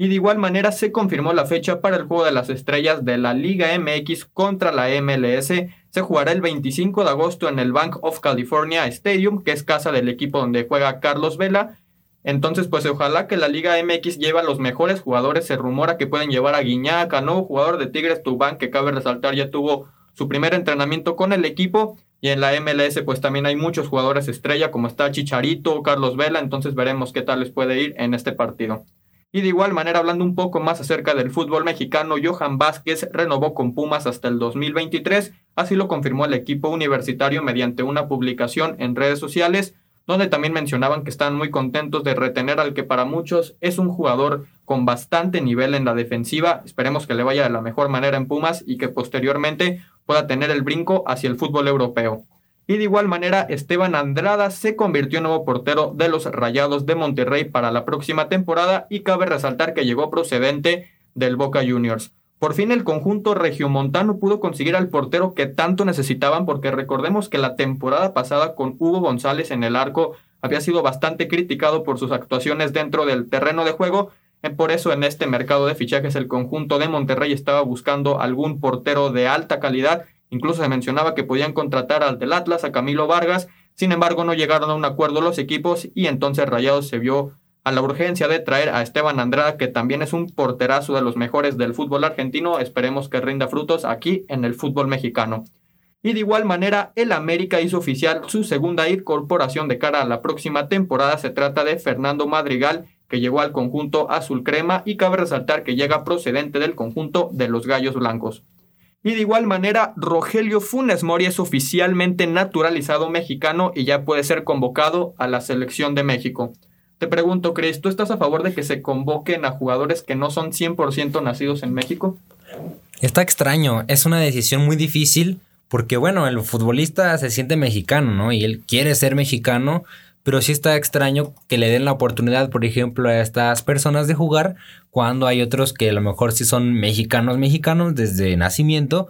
B: y de igual manera se confirmó la fecha para el Juego de las Estrellas de la Liga MX contra la MLS. Se jugará el 25 de agosto en el Bank of California Stadium, que es casa del equipo donde juega Carlos Vela. Entonces, pues ojalá que la Liga MX lleve a los mejores jugadores. Se rumora que pueden llevar a Guiñac, nuevo jugador de Tigres Tubán, que cabe resaltar ya tuvo su primer entrenamiento con el equipo. Y en la MLS, pues también hay muchos jugadores estrella, como está Chicharito, Carlos Vela. Entonces veremos qué tal les puede ir en este partido. Y de igual manera, hablando un poco más acerca del fútbol mexicano, Johan Vázquez renovó con Pumas hasta el 2023, así lo confirmó el equipo universitario mediante una publicación en redes sociales, donde también mencionaban que están muy contentos de retener al que para muchos es un jugador con bastante nivel en la defensiva. Esperemos que le vaya de la mejor manera en Pumas y que posteriormente pueda tener el brinco hacia el fútbol europeo. Y de igual manera, Esteban Andrada se convirtió en nuevo portero de los Rayados de Monterrey para la próxima temporada y cabe resaltar que llegó procedente del Boca Juniors. Por fin el conjunto regiomontano pudo conseguir al portero que tanto necesitaban porque recordemos que la temporada pasada con Hugo González en el arco había sido bastante criticado por sus actuaciones dentro del terreno de juego. Eh, por eso en este mercado de fichajes el conjunto de Monterrey estaba buscando algún portero de alta calidad Incluso se mencionaba que podían contratar al del Atlas, a Camilo Vargas. Sin embargo, no llegaron a un acuerdo los equipos y entonces Rayados se vio a la urgencia de traer a Esteban Andrada, que también es un porterazo de los mejores del fútbol argentino. Esperemos que rinda frutos aquí en el fútbol mexicano. Y de igual manera, el América hizo oficial su segunda incorporación de cara a la próxima temporada. Se trata de Fernando Madrigal, que llegó al conjunto azul crema y cabe resaltar que llega procedente del conjunto de los Gallos Blancos. Y de igual manera, Rogelio Funes Mori es oficialmente naturalizado mexicano y ya puede ser convocado a la selección de México. Te pregunto, Chris, ¿tú estás a favor de que se convoquen a jugadores que no son 100% nacidos en México?
C: Está extraño, es una decisión muy difícil porque bueno, el futbolista se siente mexicano, ¿no? Y él quiere ser mexicano, pero sí está extraño que le den la oportunidad, por ejemplo, a estas personas de jugar cuando hay otros que a lo mejor sí son mexicanos, mexicanos desde nacimiento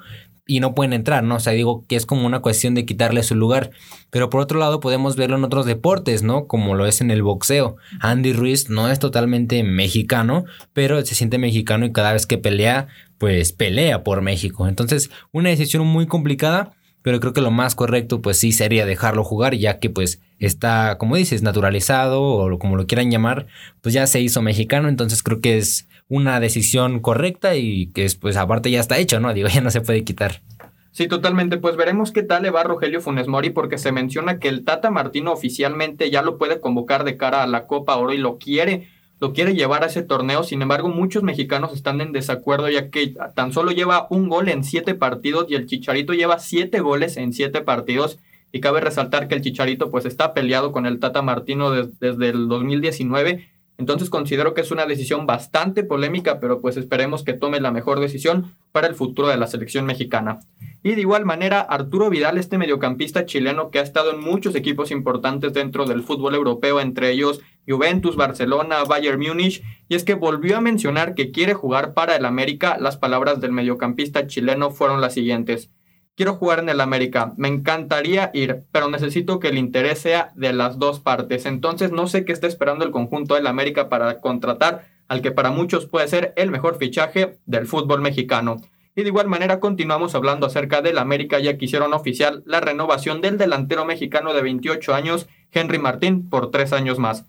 C: y no pueden entrar, ¿no? O sea, digo que es como una cuestión de quitarle su lugar. Pero por otro lado podemos verlo en otros deportes, ¿no? Como lo es en el boxeo. Andy Ruiz no es totalmente mexicano, pero se siente mexicano y cada vez que pelea, pues pelea por México. Entonces, una decisión muy complicada, pero creo que lo más correcto pues sí sería dejarlo jugar ya que pues está, como dices, naturalizado o como lo quieran llamar, pues ya se hizo mexicano, entonces creo que es una decisión correcta y que pues aparte ya está hecho, ¿no? Digo, ya no se puede quitar.
B: Sí, totalmente. Pues veremos qué tal le va Rogelio Funes Mori, porque se menciona que el Tata Martino oficialmente ya lo puede convocar de cara a la Copa Oro y lo quiere lo quiere llevar a ese torneo. Sin embargo, muchos mexicanos están en desacuerdo ya que tan solo lleva un gol en siete partidos y el Chicharito lleva siete goles en siete partidos. Y cabe resaltar que el Chicharito pues está peleado con el Tata Martino desde el 2019. Entonces considero que es una decisión bastante polémica, pero pues esperemos que tome la mejor decisión para el futuro de la selección mexicana. Y de igual manera, Arturo Vidal, este mediocampista chileno que ha estado en muchos equipos importantes dentro del fútbol europeo, entre ellos Juventus, Barcelona, Bayern Múnich, y es que volvió a mencionar que quiere jugar para el América. Las palabras del mediocampista chileno fueron las siguientes. Quiero jugar en el América, me encantaría ir, pero necesito que el interés sea de las dos partes. Entonces no sé qué está esperando el conjunto del América para contratar al que para muchos puede ser el mejor fichaje del fútbol mexicano. Y de igual manera continuamos hablando acerca del América ya que hicieron oficial la renovación del delantero mexicano de 28 años, Henry Martín, por tres años más.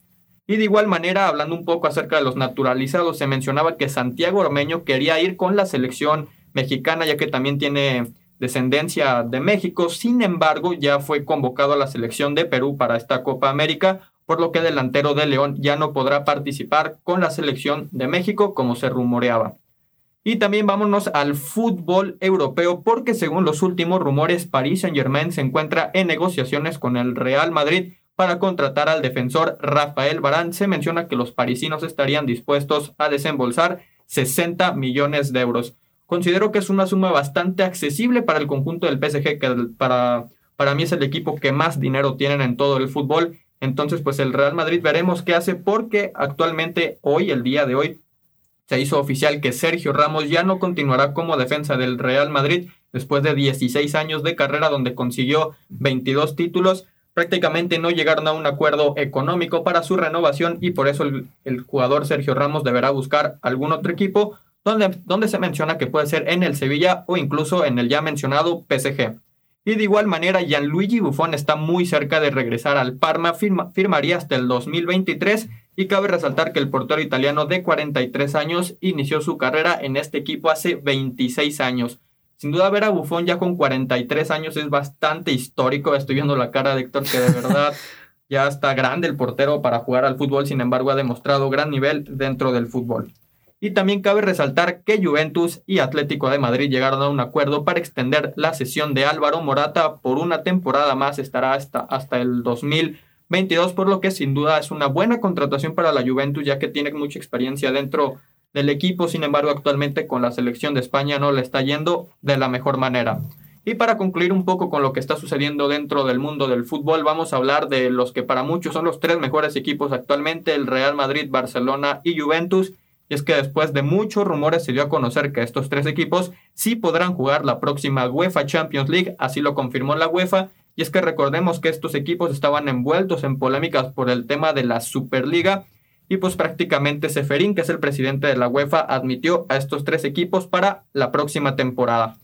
B: Y de igual manera, hablando un poco acerca de los naturalizados, se mencionaba que Santiago Ormeño quería ir con la selección mexicana, ya que también tiene descendencia de México. Sin embargo, ya fue convocado a la selección de Perú para esta Copa América, por lo que el delantero de León ya no podrá participar con la selección de México como se rumoreaba. Y también vámonos al fútbol europeo porque según los últimos rumores, Paris Saint-Germain se encuentra en negociaciones con el Real Madrid para contratar al defensor Rafael Barán. Se menciona que los parisinos estarían dispuestos a desembolsar 60 millones de euros. Considero que es una suma bastante accesible para el conjunto del PSG, que para, para mí es el equipo que más dinero tienen en todo el fútbol. Entonces, pues el Real Madrid veremos qué hace porque actualmente, hoy, el día de hoy, se hizo oficial que Sergio Ramos ya no continuará como defensa del Real Madrid después de 16 años de carrera donde consiguió 22 títulos prácticamente no llegaron a un acuerdo económico para su renovación y por eso el, jugador Sergio Ramos deberá buscar algún otro equipo donde, donde, se menciona que puede ser en el Sevilla o incluso en el ya mencionado PSG. Y de igual manera, Gianluigi Buffon está muy cerca de regresar al Parma, firmaría hasta el 2023 y cabe resaltar que el portero italiano de 43 años inició su carrera en este equipo hace 26 años. Sin duda ver a Buffon ya con 43 años es bastante histórico. Estoy viendo la cara de Héctor que de verdad ya está grande el portero para jugar al fútbol, sin embargo ha demostrado gran nivel dentro del fútbol. Y también cabe resaltar que Juventus y Atlético de Madrid llegaron a un acuerdo para extender la sesión de Álvaro Morata por una temporada más, estará hasta, hasta el 2022, por lo que sin duda es una buena contratación para la Juventus, ya que tiene mucha experiencia dentro del equipo, sin embargo, actualmente con la selección de España no le está yendo de la mejor manera. Y para concluir un poco con lo que está sucediendo dentro del mundo del fútbol, vamos a hablar de los que para muchos son los tres mejores equipos actualmente, el Real Madrid, Barcelona y Juventus. Y es que después de muchos rumores se dio a conocer que estos tres equipos sí podrán jugar la próxima UEFA Champions League, así lo confirmó la UEFA. Y es que recordemos que estos equipos estaban envueltos en polémicas por el tema de la Superliga y pues prácticamente Seferín, que es el presidente de la UEFA, admitió a estos tres equipos para la próxima temporada.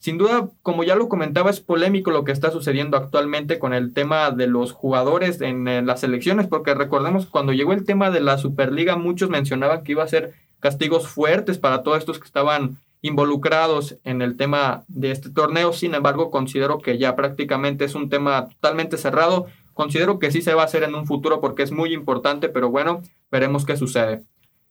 B: Sin duda, como ya lo comentaba, es polémico lo que está sucediendo actualmente con el tema de los jugadores en, las elecciones, porque recordemos cuando llegó el tema de la Superliga, muchos mencionaban que iba a ser castigos fuertes para todos estos que estaban involucrados en el tema de este torneo. Sin embargo, considero que ya prácticamente es un tema totalmente cerrado. Considero que sí se va a hacer en un futuro porque es muy importante, pero bueno, veremos qué sucede.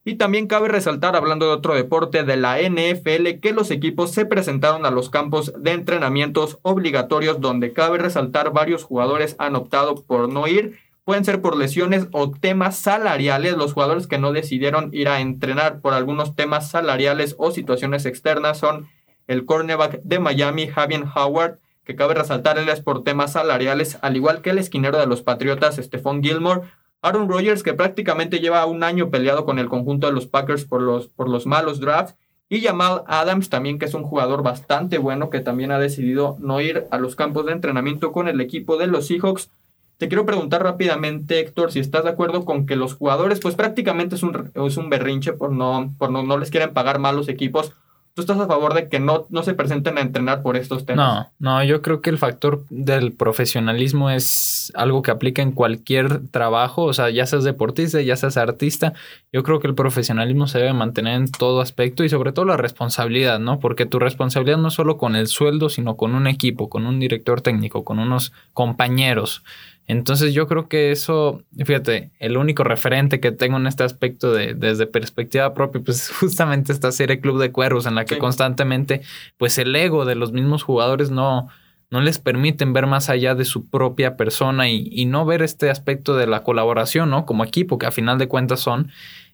B: Y también cabe resaltar, hablando de otro deporte de la NFL, que los equipos se presentaron a los campos de entrenamientos obligatorios donde cabe resaltar varios jugadores han optado por no ir. Pueden ser por lesiones o temas salariales. Los jugadores que no decidieron ir a entrenar por algunos temas salariales o situaciones externas son el cornerback de Miami, Javier Howard, que cabe resaltar él es por temas salariales, al igual que el esquinero de los Patriotas, Stephon Gilmore, Aaron Rodgers, que prácticamente lleva un año peleado con el conjunto de los Packers por los, por los malos drafts. Y Jamal Adams también, que es un jugador bastante bueno, que también ha decidido no ir a los campos de entrenamiento con el equipo de los Seahawks. Te quiero preguntar rápidamente, Héctor, si estás de acuerdo con que los jugadores, pues prácticamente es un, es un berrinche por no, por no, no les quieren pagar mal los equipos ¿Tú estás a favor de que no, no se presenten a entrenar por estos temas?
A: No, no, yo creo que el factor del profesionalismo es algo que aplica en cualquier trabajo, o sea, ya seas deportista, ya seas artista, yo creo que el profesionalismo se debe mantener en todo aspecto y sobre todo la responsabilidad, ¿no? Porque tu responsabilidad no es solo con el sueldo, sino con un equipo, con un director técnico, con unos compañeros. Entonces yo creo que eso, fíjate, el único referente que tengo en este aspecto de, desde perspectiva propia, pues justamente esta serie Club de Cuervos en la que constantemente, pues el ego de los mismos jugadores no, no les permiten ver más allá de su propia persona y, y, no ver este aspecto de la colaboración, ¿no? Como equipo, que a final de cuentas son.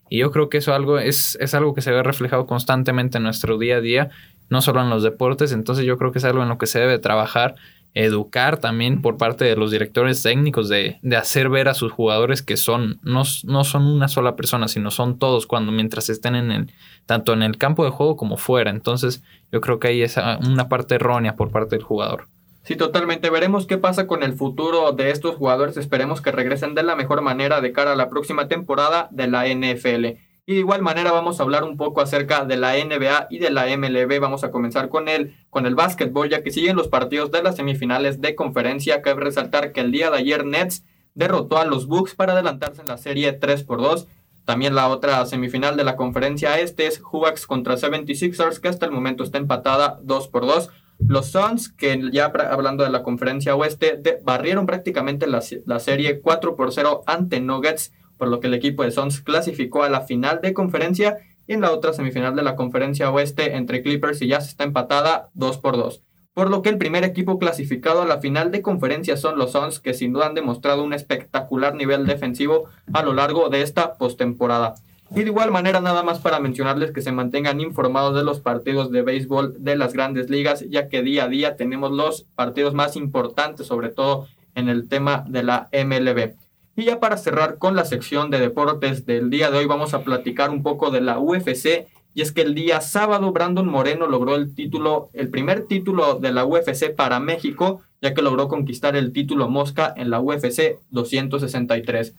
A: Y yo creo que eso algo es, es algo que se ve reflejado constantemente en nuestro día a día, no solo en los deportes. Entonces yo creo que es algo en lo que se debe trabajar educar también por parte de los directores técnicos de, de hacer ver a sus jugadores que son no, no, son una sola persona, sino son todos cuando mientras estén en el tanto en el campo de juego como fuera. Entonces, yo creo que ahí es una parte errónea por parte del jugador.
B: Sí, totalmente. Veremos qué pasa con el futuro de estos jugadores. Esperemos que regresen de la mejor manera de cara a la próxima temporada de la NFL. Y de igual manera vamos a hablar un poco acerca de la NBA y de la MLB. Vamos a comenzar con el, con el básquetbol, ya que siguen los partidos de las semifinales de conferencia. Cabe resaltar que el día de ayer Nets derrotó a los Bucks para adelantarse en la serie 3 por 2. También la otra semifinal de la conferencia este es Hawks contra 76ers, que hasta el momento está empatada 2 por 2. Los Suns, que ya hablando de la conferencia oeste, barrieron prácticamente la, la serie 4 por 0 ante Nuggets por lo que el equipo de Suns clasificó a la final de conferencia y en la otra semifinal de la conferencia oeste entre Clippers y Jazz está empatada 2 por 2. Por lo que el primer equipo clasificado a la final de conferencia son los Suns, que sin duda han demostrado un espectacular nivel defensivo a lo largo de esta postemporada. Y de igual manera, nada más para mencionarles que se mantengan informados de los partidos de béisbol de las grandes ligas, ya que día a día tenemos los partidos más importantes, sobre todo en el tema de la MLB. Y ya para cerrar con la sección de deportes del día de hoy, vamos a platicar un poco de la UFC. Y es que el día sábado Brandon Moreno logró el título, el primer título de la UFC para México, ya que logró conquistar el título Mosca en la UFC 263.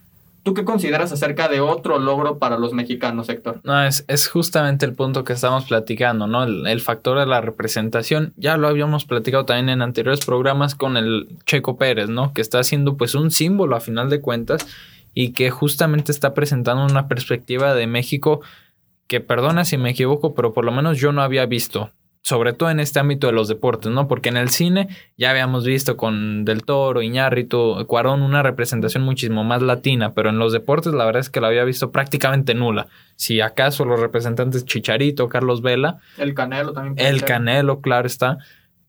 B: ¿Tú qué consideras acerca de otro logro para los mexicanos, Héctor?
A: No, es, es justamente el punto que estamos platicando, ¿no? El, factor de la representación. Ya lo habíamos platicado también en anteriores programas con el Checo Pérez, ¿no? Que está haciendo pues un símbolo a final de cuentas y que justamente está presentando una perspectiva de México que, perdona si me equivoco, pero por lo menos yo no había visto sobre todo en este ámbito de los deportes, ¿no? Porque en el cine ya habíamos visto con Del Toro, Iñárritu, Cuarón una representación muchísimo más latina, pero en los deportes la verdad es que la había visto prácticamente nula. Si acaso los representantes Chicharito, Carlos Vela.
B: El Canelo también.
A: El Canelo, claro está.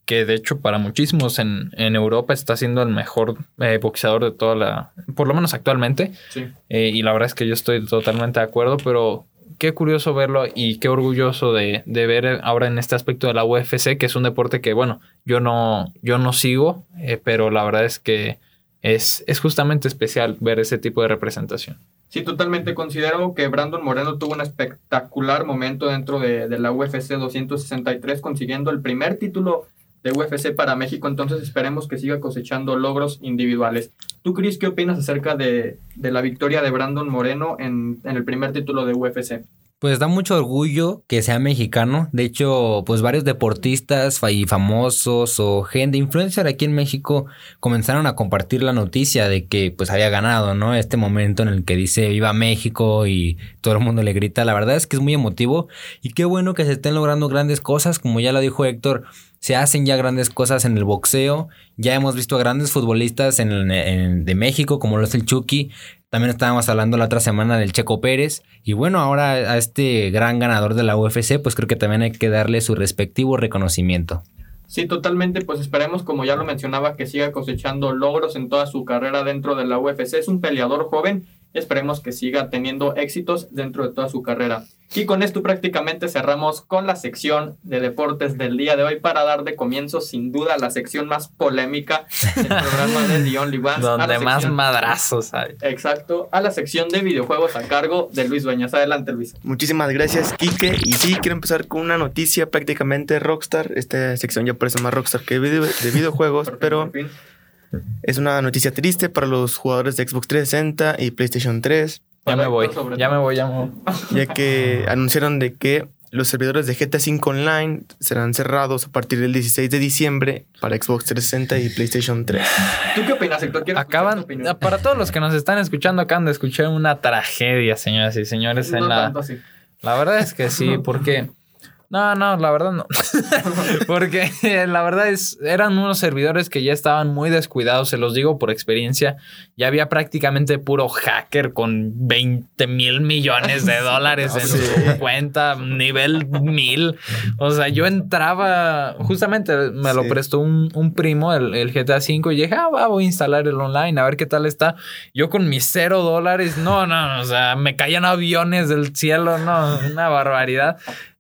A: Que de hecho para muchísimos en, en Europa está siendo el mejor eh, boxeador de toda la... Por lo menos actualmente.
B: Sí.
A: Eh, y la verdad es que yo estoy totalmente de acuerdo, pero qué curioso verlo y qué orgulloso de, ver ahora en este aspecto de la UFC, que es un deporte que, bueno, yo no, yo no sigo, eh, pero la verdad es que es, es justamente especial ver ese tipo de representación.
B: Sí, totalmente. Considero que Brandon Moreno tuvo un espectacular momento dentro de, de la UFC 263, consiguiendo el primer título de UFC para México, entonces esperemos que siga cosechando logros individuales. ¿Tú, Chris, qué opinas acerca de, de la victoria de Brandon Moreno en, en, el primer título de UFC?
C: Pues da mucho orgullo que sea mexicano. De hecho, pues varios deportistas y famosos o gente influencer aquí en México comenzaron a compartir la noticia de que pues había ganado, ¿no? Este momento en el que dice viva México y todo el mundo le grita. La verdad es que es muy emotivo y qué bueno que se estén logrando grandes cosas, como ya lo dijo Héctor. Se hacen ya grandes cosas en el boxeo. Ya hemos visto a grandes futbolistas en, en- de México, como lo es el Chucky. También estábamos hablando la otra semana del Checo Pérez. Y bueno, ahora a este gran ganador de la UFC, pues creo que también hay que darle su respectivo reconocimiento.
B: Sí, totalmente, pues esperemos, como ya lo mencionaba, que siga cosechando logros en toda su carrera dentro de la UFC. Es un peleador joven esperemos que siga teniendo éxitos dentro de toda su carrera. Y con esto prácticamente cerramos con la sección de deportes del día de hoy para dar de comienzo sin duda la sección más polémica del programa de The Only Ones.
A: Donde más
B: sección-
A: madrazos hay.
B: Exacto, a la sección de videojuegos a cargo de Luis Dueñas. Adelante, Luis.
D: Muchísimas gracias, Kike. Y sí, quiero empezar con una noticia prácticamente Rockstar. Esta sección ya parece más Rockstar que video- de videojuegos,
B: Por fin,
D: pero
B: por fin.
D: Es una noticia triste para los jugadores de Xbox 360 y PlayStation 3,
A: Ya me voy, ya me voy, ya me voy.
D: ya que anunciaron de que los servidores de GTA V Online serán cerrados a partir del 16 de diciembre para Xbox 360 y PlayStation 3.
B: ¿Tú qué opinas, Héctor?
A: Acaban, para todos los que nos están escuchando, acaban de escuchar una tragedia, señoras y señores, en
B: No
A: la,
B: tanto así.
A: La verdad es que sí, porque. No, no, la verdad no. porque la verdad es, eran unos servidores que ya estaban muy descuidados, se los digo por experiencia. Ya había prácticamente puro hacker con 20 mil millones de dólares en su cuenta, nivel mil. O sea, yo entraba, justamente me lo prestó un, un primo, el, el GTA V, y dije, ah, va, voy a instalar el online, a ver qué tal está. Yo con mis cero dólares, no, no, o sea, me caían aviones del cielo, no, una barbaridad.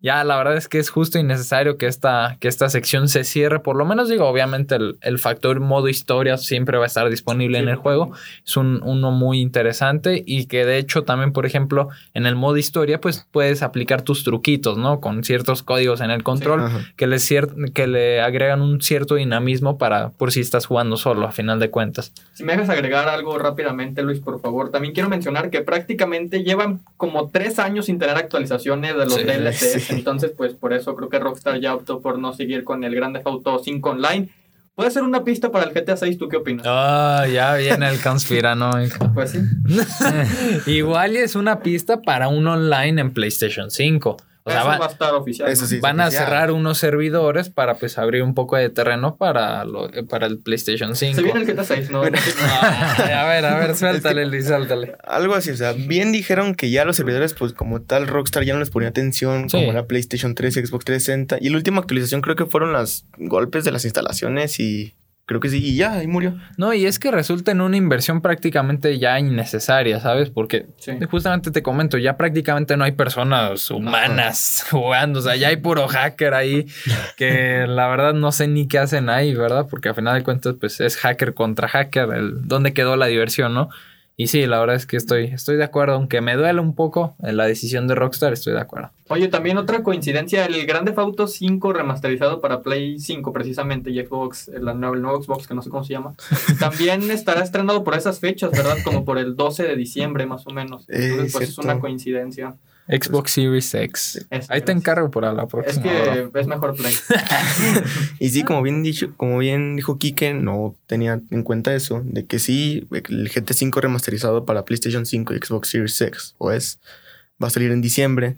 A: Ya, la verdad es que es justo y necesario que esta, que esta sección se cierre. Por lo menos digo, obviamente el, el factor modo historia siempre va a estar disponible
B: Sí.
A: en el juego. Es un, uno muy interesante y que de hecho también, por ejemplo, en el modo historia, pues puedes aplicar tus truquitos, ¿no? Con ciertos códigos en el control
D: Ajá.
A: que, le cier- que le agregan un cierto dinamismo para por si estás jugando solo, a final de cuentas.
B: Si me dejas agregar algo rápidamente, Luis, por favor. También quiero mencionar que prácticamente llevan como tres años sin tener actualizaciones de los
A: Sí,
B: DLCs. Entonces, pues por eso creo que Rockstar ya optó por no seguir con el Grand Theft Auto 5 Online. Puede ser una pista para el GTA 6, ¿tú qué opinas?
A: Ah, ya viene el conspiranoico.
B: Pues sí.
A: Igual es una pista para un online en PlayStation 5. O sea,
B: eso
A: va-
B: va a estar oficial.
D: Eso
B: ¿no?
D: sí.
A: van a
D: oficial.
A: cerrar unos servidores para pues abrir un poco de terreno para, lo- para el PlayStation 5.
B: Se viene el GTA 6, ¿no?
A: Ay, a ver, a ver, suéltale, Luis, suéltale.
D: Algo así, o sea, bien dijeron que ya los servidores, pues como tal, Rockstar ya no les ponía atención,
A: Sí.
D: como la PlayStation 3 y Xbox 360. Y la última actualización creo que fueron los golpes de las instalaciones y creo que sí, y ya, ahí murió.
A: No, y es que resulta en una inversión prácticamente ya innecesaria, ¿sabes? Porque
B: Sí.
A: justamente te comento, ya prácticamente no hay personas humanas jugando, o sea, ya hay puro hacker ahí que la verdad no sé ni qué hacen ahí, ¿verdad? Porque al final de cuentas, pues es hacker contra hacker, el, ¿dónde quedó la diversión, no? Y sí, la verdad es que estoy, estoy de acuerdo, aunque me duele un poco en la decisión de Rockstar, estoy de acuerdo.
B: Oye, también otra coincidencia, el Grand Theft Auto 5 remasterizado para Play 5 precisamente y Xbox, el, nuevo- el nuevo Xbox que no sé cómo se llama, también estará estrenado por esas fechas, ¿verdad? Como por el 12 de diciembre más o menos. Entonces,
D: Eh,
B: pues es una coincidencia.
A: Xbox Series X. Ahí te encargo para la
B: Es
A: próxima. bro.
B: que es mejor Play.
D: Y sí, como bien dicho, como bien dijo Kike, no tenía en cuenta eso, de que sí, el GT 5 remasterizado para PlayStation 5 y Xbox Series X o S va a salir en diciembre.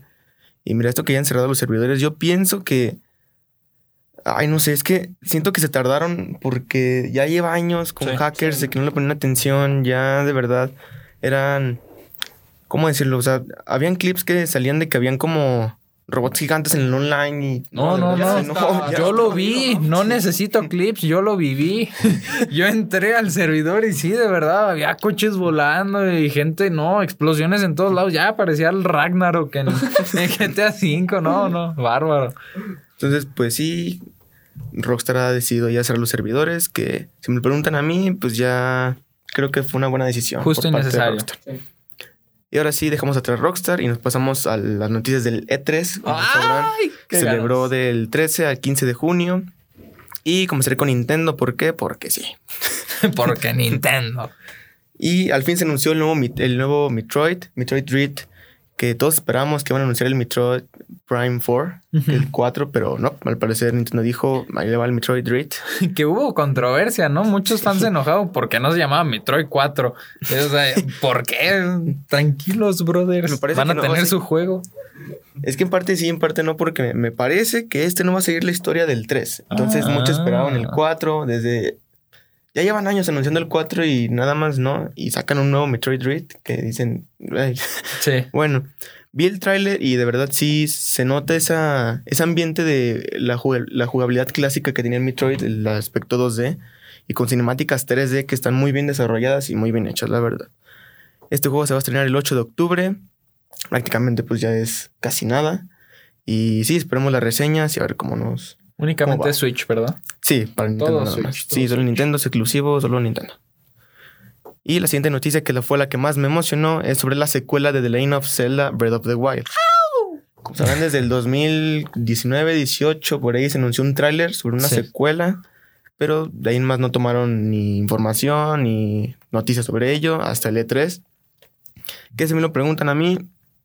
D: Y mira, esto que ya han cerrado los servidores, yo pienso que. Ay, no sé, es que siento que se tardaron porque ya lleva años con
A: Sí,
D: hackers
B: sí.
D: de que no le ponían atención, ya de verdad eran. ¿Cómo decirlo? O sea, habían clips que salían de que habían como robots gigantes en el online y.
A: No, no, no.
D: ya-
A: Yo lo vi, no necesito clips, yo lo viví. Yo entré al servidor y sí, de verdad, había coches volando y gente, no, explosiones en todos lados. Ya parecía el Ragnarok en, en GTA V, no, no, bárbaro.
D: Entonces, pues sí, Rockstar ha decidido ya cerrar los servidores, que si me preguntan a mí, pues ya creo que fue una buena decisión.
A: Justo y necesario.
D: Y ahora sí, dejamos atrás Rockstar y nos pasamos a las noticias del E3, como sabrán,
A: ¡Ay!
D: que
A: qué
D: celebró
A: ganas.
D: del 13 al 15 de junio. Y comenzaré con Nintendo, ¿por qué? Porque sí.
A: Porque Nintendo.
D: Y al fin se anunció el nuevo, el nuevo Metroid, Metroid Dread que todos esperábamos que iban a anunciar el Metroid Prime 4,
A: Ujú.
D: el 4, pero no, al parecer Nintendo dijo, ahí le va el Metroid Dread.
A: Que hubo controversia, ¿no? Muchos fans se enojaron porque no se llamaba Metroid 4. O sea, ¿por qué? Tranquilos, brothers.
D: Me parece
A: Van a tener su juego.
D: Es que en parte sí, en parte no, porque me, me parece que este no va a seguir la historia del 3. Entonces
A: Ah.
D: muchos esperaban el 4 desde... Ya llevan años anunciando el 4 y nada más no. Y sacan un nuevo Metroid Dread que dicen...
A: Sí.
D: Bueno, vi el tráiler y de verdad sí se nota esa, ese ambiente de la, jug- la jugabilidad clásica que tenía el Metroid, el aspecto 2D, y con cinemáticas 3D que están muy bien desarrolladas y muy bien hechas, la verdad. Este juego se va a estrenar el 8 de octubre, prácticamente pues ya es casi nada. Y sí, esperemos las reseñas y a ver cómo nos... ¿Cómo
A: Únicamente? Switch, ¿verdad?
D: Sí, para Nintendo
A: Todo
D: nada
A: Switch,
D: más.
A: todo
D: Sí, solo
A: Switch.
D: Nintendo es exclusivo, solo Nintendo. Y la siguiente noticia, que la- fue la que más me emocionó, es sobre la secuela de The Legend of Zelda Breath of the Wild. Como sabrán, desde el 2019-18, por ahí se anunció un tráiler sobre una
A: Sí.
D: secuela, pero de ahí en más no tomaron ni información ni noticias sobre ello hasta el E3. Que si me lo preguntan a mí,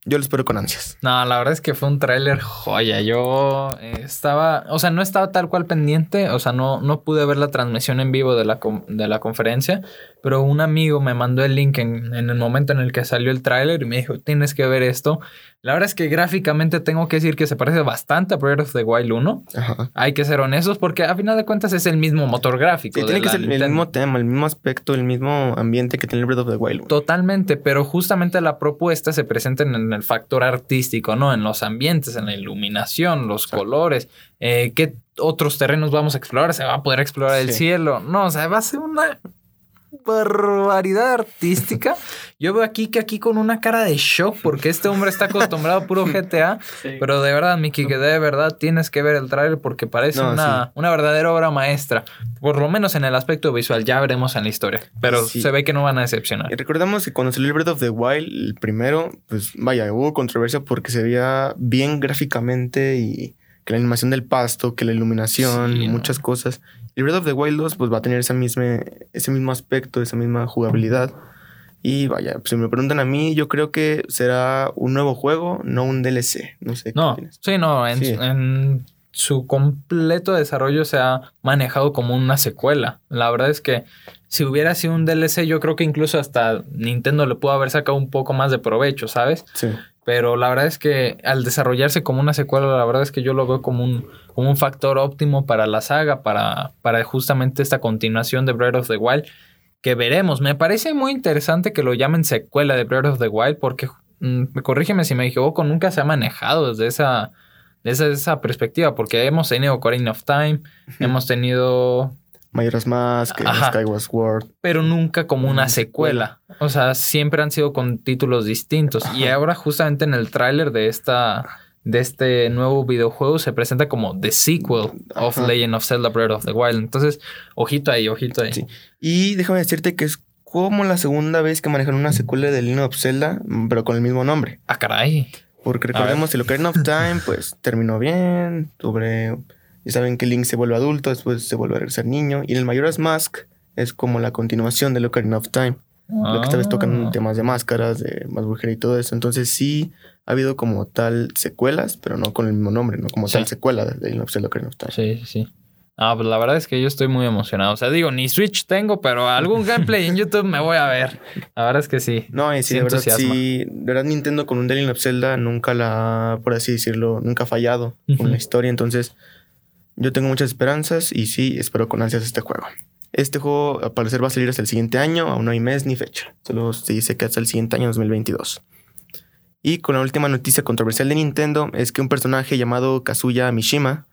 D: yo lo espero con ansias.
A: No, la verdad es que fue un tráiler joya. Yo eh, estaba, o sea, no estaba tal cual pendiente, o sea, no, no pude ver la transmisión en vivo de la, de la conferencia, pero un amigo me mandó el link en, en el momento en el que salió el tráiler y me dijo, tienes que ver esto. La verdad es que gráficamente tengo que decir que se parece bastante a Breath of the Wild 1.
D: Ajá.
A: Hay que ser honestos porque a final de cuentas es el mismo motor gráfico.
D: Sí, tiene que ser el mismo tema, el mismo aspecto, el mismo ambiente que tiene el Breath of the Wild.
A: Totalmente, pero justamente la propuesta se presenta en el factor artístico, ¿no? En los ambientes, en la iluminación, los colores. Eh, ¿Qué otros terrenos vamos a explorar? ¿Se va a poder explorar el cielo? No, o sea, va a ser una barbaridad artística. Yo veo aquí que aquí con una cara de shock porque este hombre está acostumbrado a puro GTA, pero de verdad, Miki, que de verdad tienes que ver el trailer porque parece
D: No,
A: una,
D: sí.
A: una verdadera obra maestra. Por lo menos en el aspecto visual, ya veremos en la historia. Pero
D: Sí.
A: se ve que no van a decepcionar.
D: Y recordamos que cuando salió el Breath of the Wild, el primero, pues vaya, hubo controversia porque se veía bien gráficamente y que la animación del pasto, que la iluminación,
A: Sí, ¿no?
D: muchas cosas. El Breath of the Wild 2 pues va a tener esa misma, ese mismo aspecto, esa misma jugabilidad. Y vaya, pues, si me preguntan a mí, yo creo que será un nuevo juego, no un DLC. No sé qué
A: No,
D: opinas.
A: sí, no, en,
D: Sí.
A: en su completo desarrollo se ha manejado como una secuela. La verdad es que si hubiera sido un DLC, yo creo que incluso hasta Nintendo le pudo haber sacado un poco más de provecho, ¿sabes?
D: Sí.
A: Pero la verdad es que al desarrollarse como una secuela, la verdad es que yo lo veo como un, como un factor óptimo para la saga, para, para justamente esta continuación de Breath of the Wild, que veremos. Me parece muy interesante que lo llamen secuela de Breath of the Wild, porque, mm, corrígeme si me equivoco, nunca se ha manejado desde esa, desde esa perspectiva, porque hemos tenido Ocarina of Time, hemos tenido
D: Majora's Mask, eh,
A: Ajá.
D: Skyward Sword.
A: pero nunca como una
D: Una
A: secuela. O sea, siempre han sido con títulos distintos. Y ahora justamente en el tráiler de esta de este nuevo videojuego se presenta como The Sequel of
D: Ajá.
A: Legend of Zelda Breath of the Wild. Entonces, ojito ahí, ojito ahí.
D: Sí. Y déjame decirte que es como la segunda vez que manejan una secuela de Legend of Zelda, mm, pero con el mismo nombre.
A: Ah, caray.
D: Porque recordemos que el Ocarina of Time, pues terminó bien. Sobre. Ya saben que Link se vuelve adulto, después se vuelve a ser niño. Y en el Majora's Mask es como la continuación del Ocarina of Time. Lo que esta vez tocan
A: Ah.
D: temas de máscaras, de más brujería y todo eso. Entonces sí ha habido como tal secuelas, pero no con el mismo nombre, no como
A: Sí.
D: tal secuela de of Zelda Ocarina of Time.
A: Sí, sí, sí. Ah, pues la verdad es que yo estoy muy emocionado. O sea, digo, ni Switch tengo, pero algún gameplay en YouTube me voy a ver. La verdad es que sí.
D: No, y sí, de verdad, sí, de verdad Nintendo con un The Legend of Zelda nunca la, por así decirlo, nunca ha fallado con la historia, entonces yo tengo muchas esperanzas y sí, espero con ansias este juego. Este juego al parecer va a salir hasta el siguiente año, aún no hay mes ni fecha, solo se dice que hasta el siguiente año 2022. Y con la última noticia controversial de Nintendo es que un personaje llamado Kazuya Mishima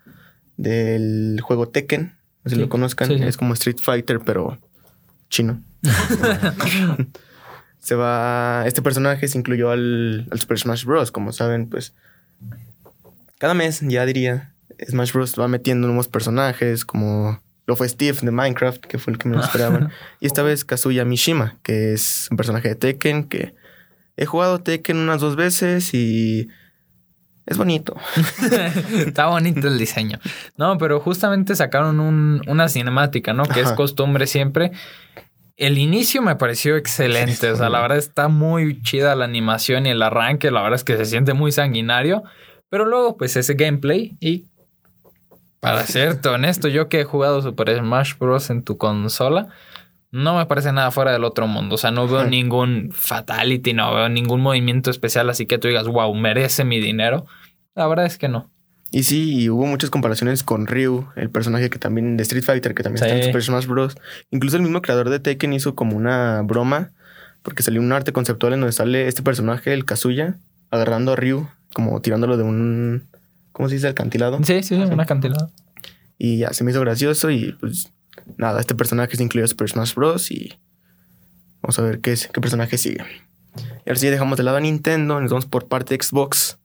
D: del juego Tekken, no sé si
A: Sí,
D: lo conozcan,
A: sí, sí.
D: es como Street Fighter pero chino. se va. Este personaje se incluyó al, al Super Smash Bros. Como saben, pues. Cada mes, ya diría. Smash Bros. va metiendo nuevos personajes, como lo fue Steve de Minecraft, que fue el que me esperaban. y esta vez Kazuya Mishima, que es un personaje de Tekken, que he jugado Tekken unas dos veces y. Es bonito.
A: Está bonito el diseño. No, pero justamente sacaron un- una cinemática, ¿no? Que es costumbre siempre. El inicio me pareció excelente. O sea, la verdad está muy chida la animación y el arranque. La verdad es que se siente muy sanguinario. Pero luego, pues ese gameplay. Y para serte honesto, yo que he jugado Super Smash Bros. en tu consola, no me parece nada fuera del otro mundo. O sea, no veo ningún fatality, no veo ningún movimiento especial. Así que tú digas, wow, merece mi dinero. La verdad es que no.
D: Y sí, y hubo muchas comparaciones con Ryu, el personaje que también de Street Fighter, que también está en. Super Smash Bros. Incluso el mismo creador de Tekken hizo como una broma, porque salió un arte conceptual en donde sale este personaje, el Kazuya, agarrando a Ryu, como tirándolo de un. ¿Cómo se dice? Alcantilado.
A: Sí, sí, una cantidad.
D: Y ya se me hizo gracioso y pues nada, este personaje se incluyó a Super Smash Bros. y vamos a ver qué, es, qué personaje sigue. Y ahora sí dejamos de lado a Nintendo, nos vamos por parte de Xbox,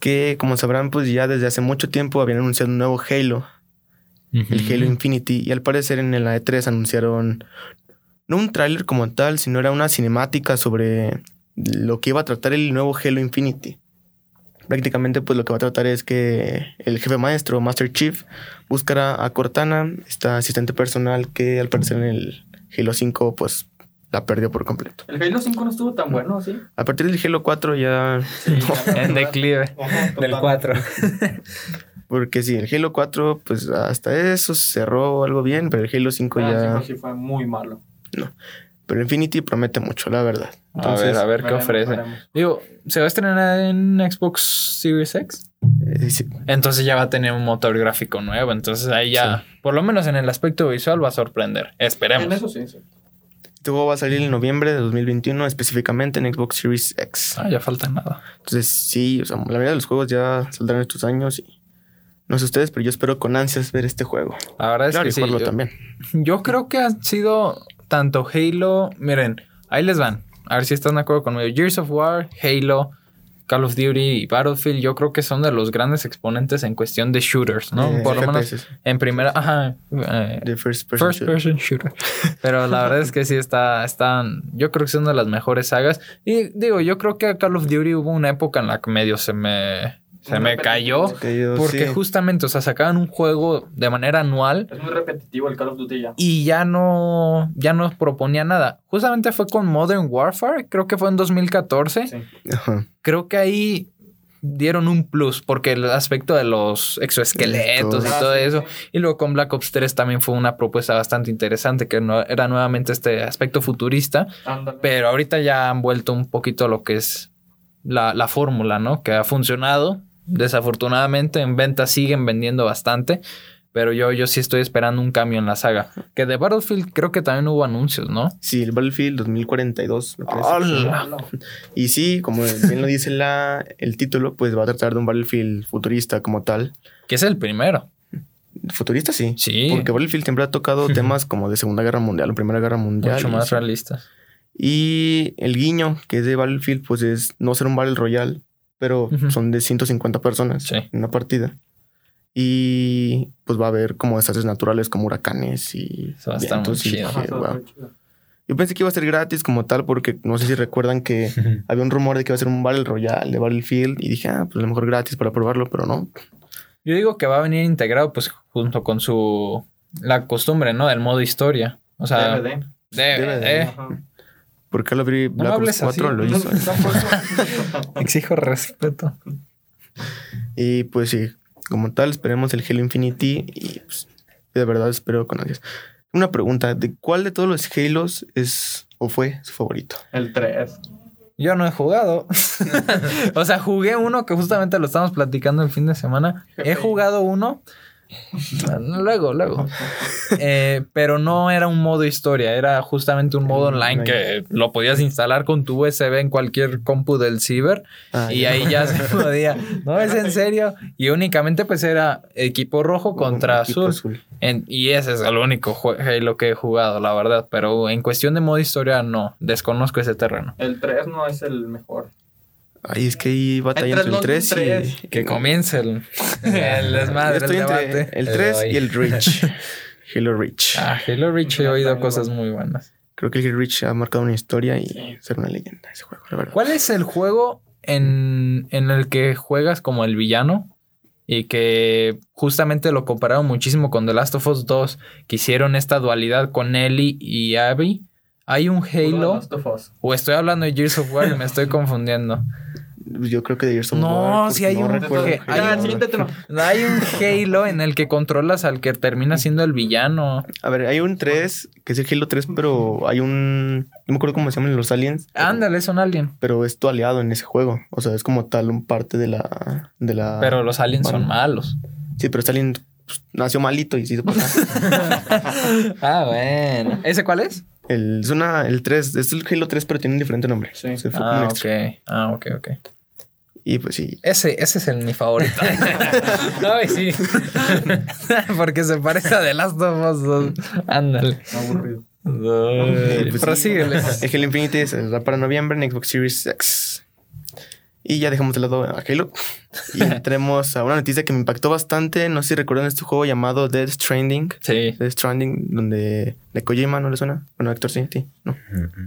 D: que como sabrán pues ya desde hace mucho tiempo habían anunciado un nuevo Halo, el Halo Infinity, y al parecer en la E3 anunciaron no un tráiler como tal, sino era una cinemática sobre lo que iba a tratar el nuevo Halo Infinity. Prácticamente, pues lo que va a tratar es que el jefe maestro, Master Chief, buscará a Cortana, esta asistente personal que al parecer en el Halo 5, pues la perdió por completo.
B: El Halo 5 no estuvo tan bueno, ¿sí?
D: A partir del Halo 4 ya.
A: En declive. Del 4.
D: Porque sí, el Halo 4, pues hasta eso cerró algo bien, pero el Halo 5
B: Ah,
D: ya.
B: sí, sí fue muy malo.
D: Pero Infinity promete mucho, la verdad.
A: A ver, a ver qué ofrece.
B: veremos.
A: Digo, ¿se va a estrenar en Xbox Series X?
D: eh, sí.
A: Entonces ya va a tener un motor gráfico nuevo. Entonces ahí ya, por lo menos en el aspecto visual, va a sorprender. Esperemos.
B: En eso sí, sí.
D: Este juego va a salir en noviembre de 2021, específicamente en Xbox Series X.
A: Ah, ya falta nada.
D: Entonces, sí, o sea, la mayoría de los juegos ya saldrán estos años y no sé ustedes, pero yo espero con ansias ver este juego.
A: La verdad es
D: Claro,
A: que
D: y
A: sí.
D: jugarlo
A: Yo,
D: también.
A: yo creo que han sido tanto Halo. Miren, ahí les van. A ver si están de acuerdo conmigo. Gears of War, Halo, Call of Duty y Battlefield, yo creo que son de los grandes exponentes en cuestión de shooters, ¿no?
D: Eh,
A: Por lo menos en primera. Ajá. eh,
D: first person.
A: First
D: shooter.
A: person shooter. Pero la verdad es que sí está, están, yo creo que son de las mejores sagas. Y digo, yo creo que a Call of Duty hubo una época en la que medio se me, se me cayó. Porque
D: sí.
A: justamente, o sea, sacaban un juego de manera anual
B: Es muy repetitivo el Call of Duty ya.
A: y ya no, ya no proponía nada. Justamente fue con Modern Warfare, creo que fue en 2014.
B: Sí.
D: Ajá.
A: Creo que ahí dieron un plus porque el aspecto de los exoesqueletos y
B: Ah,
A: todo
B: sí,
A: eso. Y luego con Black Ops 3 también fue una propuesta bastante interesante, que no, era nuevamente este aspecto futurista,
B: Ándale.
A: pero ahorita ya han vuelto un poquito a lo que es la, la fórmula, ¿no? Que ha funcionado. Desafortunadamente en ventas siguen vendiendo bastante, pero yo, yo sí estoy esperando un cambio en la saga. Que de Battlefield creo que también hubo anuncios, ¿no?
D: Sí, el Battlefield 2042, me parece.
A: ¡Hala!
D: Y sí, como bien lo dice la, el título, pues va a tratar de un Battlefield futurista como tal.
A: Que es el primero.
D: Futurista sí.
A: Sí.
D: Porque Battlefield siempre ha tocado temas como de Segunda Guerra Mundial o Primera Guerra Mundial.
A: Mucho más realistas.
D: Y el guiño que es de Battlefield, pues es no ser un Battle Royale, pero
A: Ujú.
D: son de 150 personas
A: Sí.
D: en una partida. Y pues va a haber como desastres naturales como huracanes y
A: Eso va a estar muy
D: y
A: chido.
D: dije,
B: Ajá,
D: "Wow".
B: muy chido.
D: Yo pensé que iba a ser gratis como tal porque no sé si recuerdan que había un rumor de que iba a ser un Battle Royale de Battlefield y dije, ah, pues a lo mejor gratis para probarlo, pero no.
A: Yo digo que va a venir integrado pues junto con su... La costumbre, ¿no? Del modo historia. O sea,
B: DVD.
A: DVD.
D: DVD. Call of Duty
A: No
D: Black Ops
A: hables
D: 4
A: así.
D: lo hizo.
A: Exijo respeto.
D: Y pues sí, como tal, esperemos el Halo Infinity y pues, de verdad espero con ansias. Una pregunta, ¿de cuál de todos los Halos es o fue su favorito?
B: El 3.
A: Yo no he jugado. o sea, jugué uno que justamente lo estamos platicando el fin de semana. He jugado uno. Luego, luego. Eh, pero no era un modo historia, era justamente un modo online que lo podías instalar con tu USB en cualquier compu del ciber
D: Ah,
A: y
D: ya.
A: ahí ya se podía. No es en serio. Y únicamente pues era equipo rojo contra
D: Equipo
A: azul. En- y ese es el único Halo que he jugado, la verdad. Pero en cuestión de modo historia, no. Desconozco ese terreno.
B: El 3 no es el mejor.
D: Ay, es que hay batalla
B: Entre
D: entre el
B: los
D: 3 y...
B: tres.
A: Que comience el, el desmadre,
D: Yo estoy
A: el
D: entre
A: debate.
D: el 3 y el Reach. Halo Reach.
A: Ah, Halo Reach he oído cosas muy buenas.
D: Creo que el Halo Reach ha marcado una historia y ser una leyenda ese juego, la verdad.
A: ¿Cuál es el juego en, en el que juegas como el villano y que justamente lo compararon muchísimo con The Last of Us 2, que hicieron esta dualidad con Ellie y Abby. Hay un Halo, o estoy hablando de Gears of War y me estoy confundiendo.
D: Yo creo que de Gears of
A: No,
D: porque
A: hay un-
D: recuerdo
A: que-
D: Halo.
A: hay
B: Ah,
A: un-. Hay un Halo en el que controlas al que termina siendo el villano.
D: A ver, hay un 3, que es el Halo 3, pero hay un... No me acuerdo cómo se llaman los aliens.
A: Ándale, son alien.
D: Pero es tu aliado en ese juego. O sea, es como tal un parte de la... De la
A: Pero los aliens son malos.
D: Sí, pero este alien pues, nació malito y se pasa.
A: ah, bueno. ¿Ese cuál es?
D: El, es una, el 3, es el Halo 3, pero tiene un diferente nombre.
B: Sí.
D: Se fue como
A: Ah,
D: un
A: ok. Ah, ok, ok.
D: Y pues sí.
A: Ese, ese es el mi favorito. Ay, sí. Porque se parece a The Last of Us 2. Ándale.
B: Aburrido.
A: Ay,
D: pues sí.
A: prosíguele.
D: El Halo Infinite saldrá para noviembre en Xbox Series X. Y ya dejamos de lado a Halo. Y entremos a una noticia que me impactó bastante. No sé si recuerdan este juego llamado Dead Stranding.
A: Sí.
D: Dead Stranding, donde de Kojima no le suena. Bueno, Héctor sí, ti, ¿no?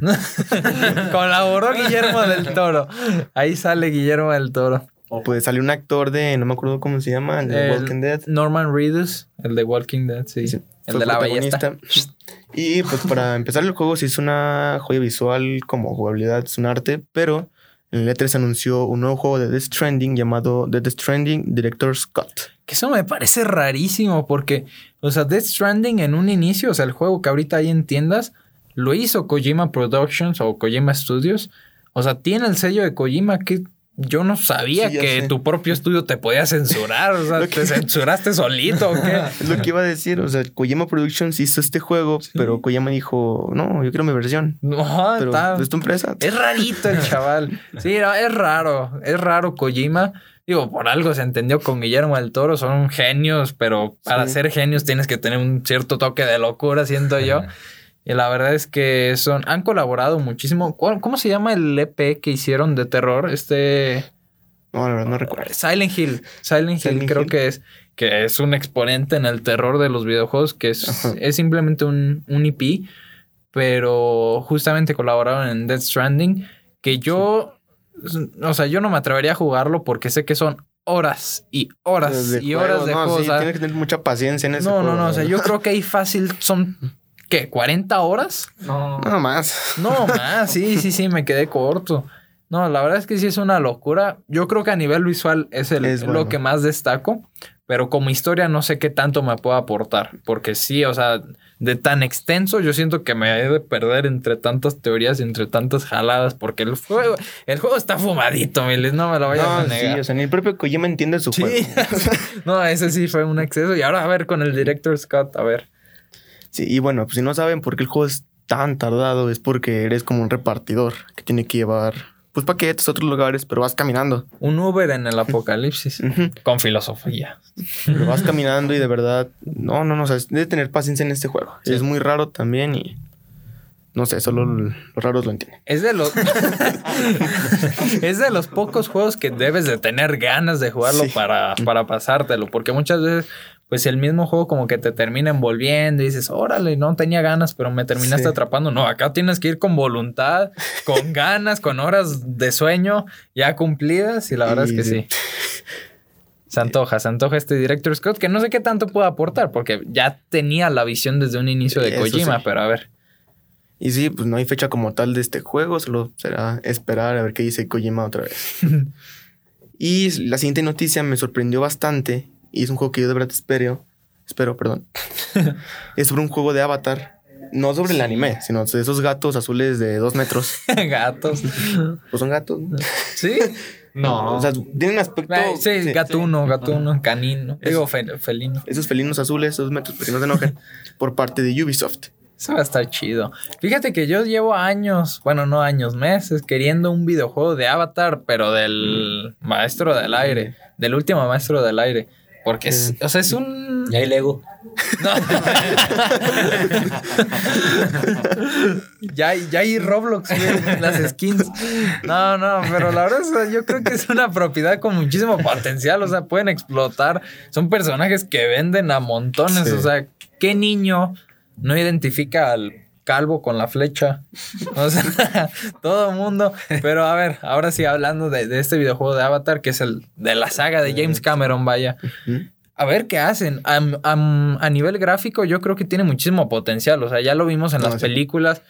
A: Colaboró Guillermo del Toro. Ahí sale Guillermo del Toro.
D: Pues salió un actor de, no me acuerdo cómo se llama, el de
A: El
D: Walking Dead.
A: Norman Reedus, el de Walking Dead, sí.
D: Sí,
A: el de la ballesta.
D: protagonista. Y pues para empezar el juego se hizo una joya visual como jugabilidad, es un arte, pero en el E3 se anunció un nuevo juego de Death Stranding llamado Death Stranding Director's Cut.
A: Que eso me parece rarísimo porque, o sea, Death Stranding en un inicio, o sea, el juego que ahorita hay en tiendas, lo hizo Kojima Productions o Kojima Studios. O sea, tiene el sello de Kojima que yo no sabía
D: Sí,
A: que
D: sé.
A: tu propio estudio te podía censurar. O sea, ¿te
D: que-
A: censuraste solito o qué?
D: Es lo que iba a decir, o sea, Kojima Productions hizo este juego, pero Kojima dijo, no, yo quiero mi versión.
A: No,
D: Pero
A: está-
D: es tu empresa.
A: Es rarito el chaval. Sí, no, es raro. Es raro Kojima. Digo, por algo se entendió con Guillermo del Toro. Son genios, pero para
D: Sí.
A: ser genios tienes que tener un cierto toque de locura, siento yo. Y la verdad es que son, han colaborado muchísimo. ¿Cuál- ¿Cómo se llama el EP que hicieron de terror? Este.
D: No, la verdad no recuerdo.
A: Silent Hill. Silent Hill
D: Silent
A: creo
D: Hill.
A: que es. Que es un exponente en el terror de los videojuegos. Que es, es simplemente un, un EP. Pero justamente colaboraron en Death Stranding. Que yo. O sea, yo no me atrevería a jugarlo porque sé que son horas y horas
D: De
A: y
D: juego,
A: horas de
D: no,
A: juego.
D: sí,
A: o sea,
D: tienes que tener mucha paciencia en ese
A: no, no,
D: juego,
A: no. O sea, yo creo que ahí fácil son. ¿Qué? ¿40 horas?
B: No.
D: No más.
A: No, más, sí, sí, sí, me quedé corto. No, la verdad es que sí es una locura. Yo creo que a nivel visual es, el,
D: Es
A: lo que más destaco, pero como historia no sé qué tanto me puede aportar, porque sí, o sea, de tan extenso yo siento que me he de perder entre tantas teorías y entre tantas jaladas, porque el juego, el juego está fumadito, Miles, no me lo vayas a
D: No, sí,
A: negar.
D: o sea, ni el propio Kojima entiende su
A: Sí.
D: juego.
A: no, ese sí fue un exceso. Y ahora a ver con el director Scott, a ver.
D: Sí, y bueno, pues si no saben por qué el juego es tan tardado, es porque eres como un repartidor que tiene que llevar pues paquetes a otros lugares, pero vas caminando.
A: Un Uber en el apocalipsis. Con filosofía.
D: Pero vas caminando y de verdad, no, no, no, o sea, debe tener paciencia en este juego.
A: Sí.
D: Es muy raro también y no sé, solo los raros lo entienden.
A: Es de los es de los pocos juegos que debes de tener ganas de jugarlo
D: Sí.
A: para, para pasártelo. Porque muchas veces, pues el mismo juego como que te termina envolviendo y dices, órale, no tenía ganas, pero me terminaste
D: Sí.
A: atrapando. No, acá tienes que ir con voluntad, con ganas, con horas de sueño ya cumplidas. Y la verdad es que
D: sí.
A: sí. Se antoja, se antoja este Director Scott, que no sé qué tanto puede aportar, porque ya tenía la visión desde un inicio de
D: Eso
A: Kojima,
D: sí.
A: pero a ver.
D: Y sí, pues no hay fecha como tal de este juego, solo será esperar a ver qué dice Kojima otra vez. y la siguiente noticia me sorprendió bastante y es un juego que yo de verdad espero, espero, perdón. es sobre un juego de Avatar, no sobre el anime, sino de esos gatos azules de dos metros.
A: Gatos.
D: Pues son gatos.
A: ¿Sí?
B: No.
D: O sea, tienen aspecto...
A: Eh, sí,
D: sí,
A: gatuno, gatuno, canino. Digo, fe- felino.
D: Esos felinos azules, esos metros, que no se enojen, por parte de Ubisoft.
A: Eso va a estar chido. Fíjate que yo llevo años, bueno, no años, meses, queriendo un videojuego de Avatar, pero del maestro del aire, del último maestro del aire. Porque es, o sea, es un.
C: Y hay Lego.
A: No. ya, hay- ya hay Roblox, güey, las skins. No, no, pero la verdad es que yo creo que es una propiedad con muchísimo potencial. O sea, pueden explotar. Son personajes que venden a montones.
D: Sí.
A: O sea, ¿qué niño no identifica al calvo con la flecha. O sea, todo el mundo. Pero a ver, ahora sí, hablando de, de este videojuego de Avatar, que es el de la saga de James Cameron, vaya. A ver qué hacen. A nivel gráfico, yo creo que tiene muchísimo potencial. O sea, ya lo vimos en
D: No,
A: las
D: sí.
A: películas.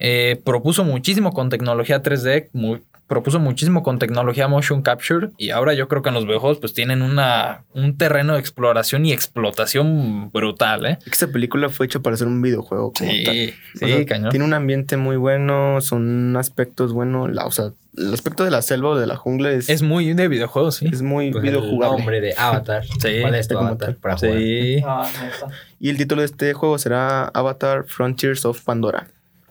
A: Eh, propuso muchísimo con tecnología 3D, mu- propuso muchísimo con tecnología motion capture. Y ahora yo creo que en los videojuegos, pues tienen una, un terreno de exploración y explotación brutal, ¿eh?
D: Esta película fue hecha para hacer un videojuego. Como tal.
A: Sí,
D: O sea,
A: cañón.
D: Tiene un ambiente muy bueno, son aspectos buenos. La, o sea, el aspecto de la selva o de la jungla es,
A: Es muy de videojuegos, sí.
D: es muy
C: Pues el
D: videojugable.
C: nombre de Avatar.
A: Sí,
C: ¿Cuál es tu avatar para jugar?
A: Sí.
B: Ah, neta.
D: Y el título de este juego será Avatar Frontiers of Pandora.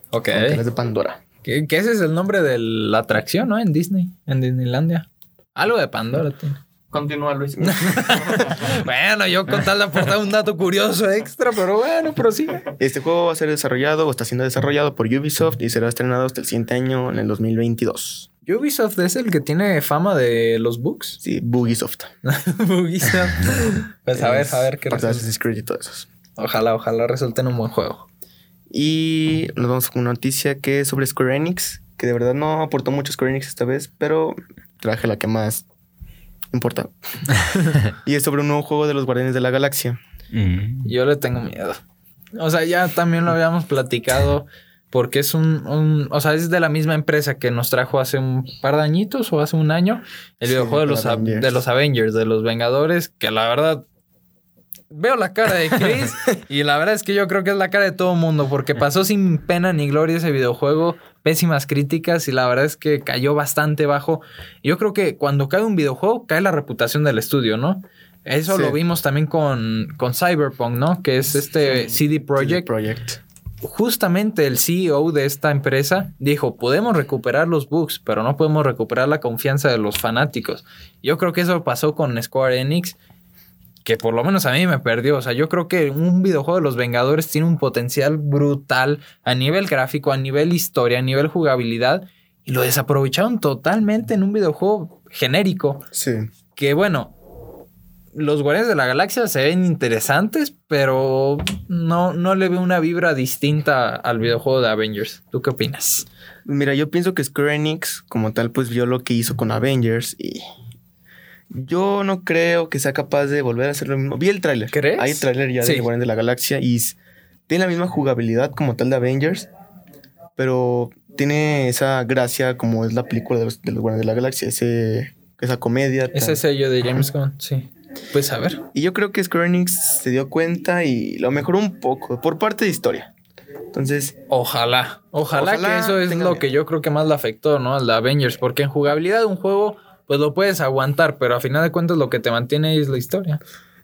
A: Ok.
D: Fronteras de Pandora.
A: Que, que ese es el nombre de la atracción, ¿no? En Disney, en Disneylandia. Algo de Pandora tiene.
B: Continúa, Luis.
A: bueno, yo con tal de aportar un dato curioso extra, pero bueno, prosigue.
D: Este juego va a ser desarrollado o está siendo desarrollado por Ubisoft y será estrenado hasta el siguiente año en el 2022.
A: Ubisoft es el que tiene fama de los bugs.
D: Sí, Bugisoft.
A: Ubisoft. Pues a ver, a ver qué resulta.
D: Assassin's Creed y todo eso.
A: Ojalá, ojalá resulte en un buen juego.
D: Y nos vamos con una noticia que es sobre Square Enix, que de verdad no aportó mucho Square Enix esta vez, pero traje la que más importa. y es sobre un nuevo juego de los Guardianes de la Galaxia.
C: Mm.
A: Yo le tengo miedo. O sea, ya también lo habíamos platicado porque es un, un- o sea, es de la misma empresa que nos trajo hace un par de añitos o hace un año el
D: Sí,
A: videojuego de los, de los Avengers, de los Vengadores, que la verdad veo la cara de Chris y la verdad es que yo creo que es la cara de todo mundo porque pasó sin pena ni gloria ese videojuego, pésimas críticas y la verdad es que cayó bastante bajo. Yo creo que cuando cae un videojuego cae la reputación del estudio, ¿no? Eso
D: Sí.
A: lo vimos también con, con Cyberpunk, ¿no? Que es este CD Projekt.
D: Project.
A: Justamente el CEO de esta empresa dijo, podemos recuperar los bugs, pero no podemos recuperar la confianza de los fanáticos. Yo creo que eso pasó con Square Enix, que por lo menos a mí me perdió. O sea, yo creo que un videojuego de los Vengadores tiene un potencial brutal a nivel gráfico, a nivel historia, a nivel jugabilidad, y lo desaprovecharon totalmente en un videojuego genérico
D: Sí.
A: que bueno, los Guardianes de la Galaxia se ven interesantes, pero no, no le veo una vibra distinta al videojuego de Avengers. ¿Tú qué opinas?
D: Mira, yo pienso que Square Enix, como tal, pues vio lo que hizo con Avengers y yo no creo que sea capaz de volver a hacer lo mismo. Vi el tráiler.
A: ¿Crees?
D: Hay tráiler ya
A: Sí.
D: de Guardianes de la Galaxia y tiene la misma jugabilidad como tal de Avengers, pero tiene esa gracia como es la película de los, de los Guardianes de la Galaxia, ese, esa comedia. tan-
A: Ese sello de James Gunn, sí. Pues a ver.
D: Y yo creo que Square Enix se dio cuenta y lo mejoró un poco por parte de historia. Entonces,
A: Ojalá. Ojalá,
D: Ojalá
A: que eso es lo
D: bien.
A: que yo creo que más le afectó, ¿no? Al de Avengers. Porque en jugabilidad un juego, pues lo puedes aguantar, pero a final de cuentas lo que te mantiene es la historia.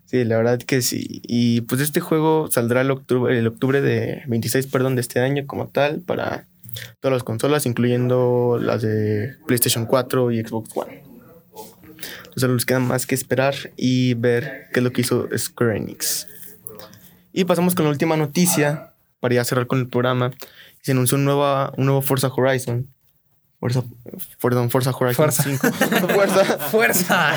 D: Sí, la verdad que sí. Y pues este juego saldrá el octubre, el octubre de 26, perdón, de este año como tal para todas las consolas, incluyendo las de PlayStation 4 y Xbox One. Entonces no nos queda más que esperar y ver qué es lo que hizo Square Enix. Y pasamos con la última noticia para ya cerrar con el programa. Se anunció un, nueva, un nuevo Forza Horizon. Forza, perdón, Forza Horizon
A: Fuerza.
D: 5. Fuerza.
A: ¡Fuerza!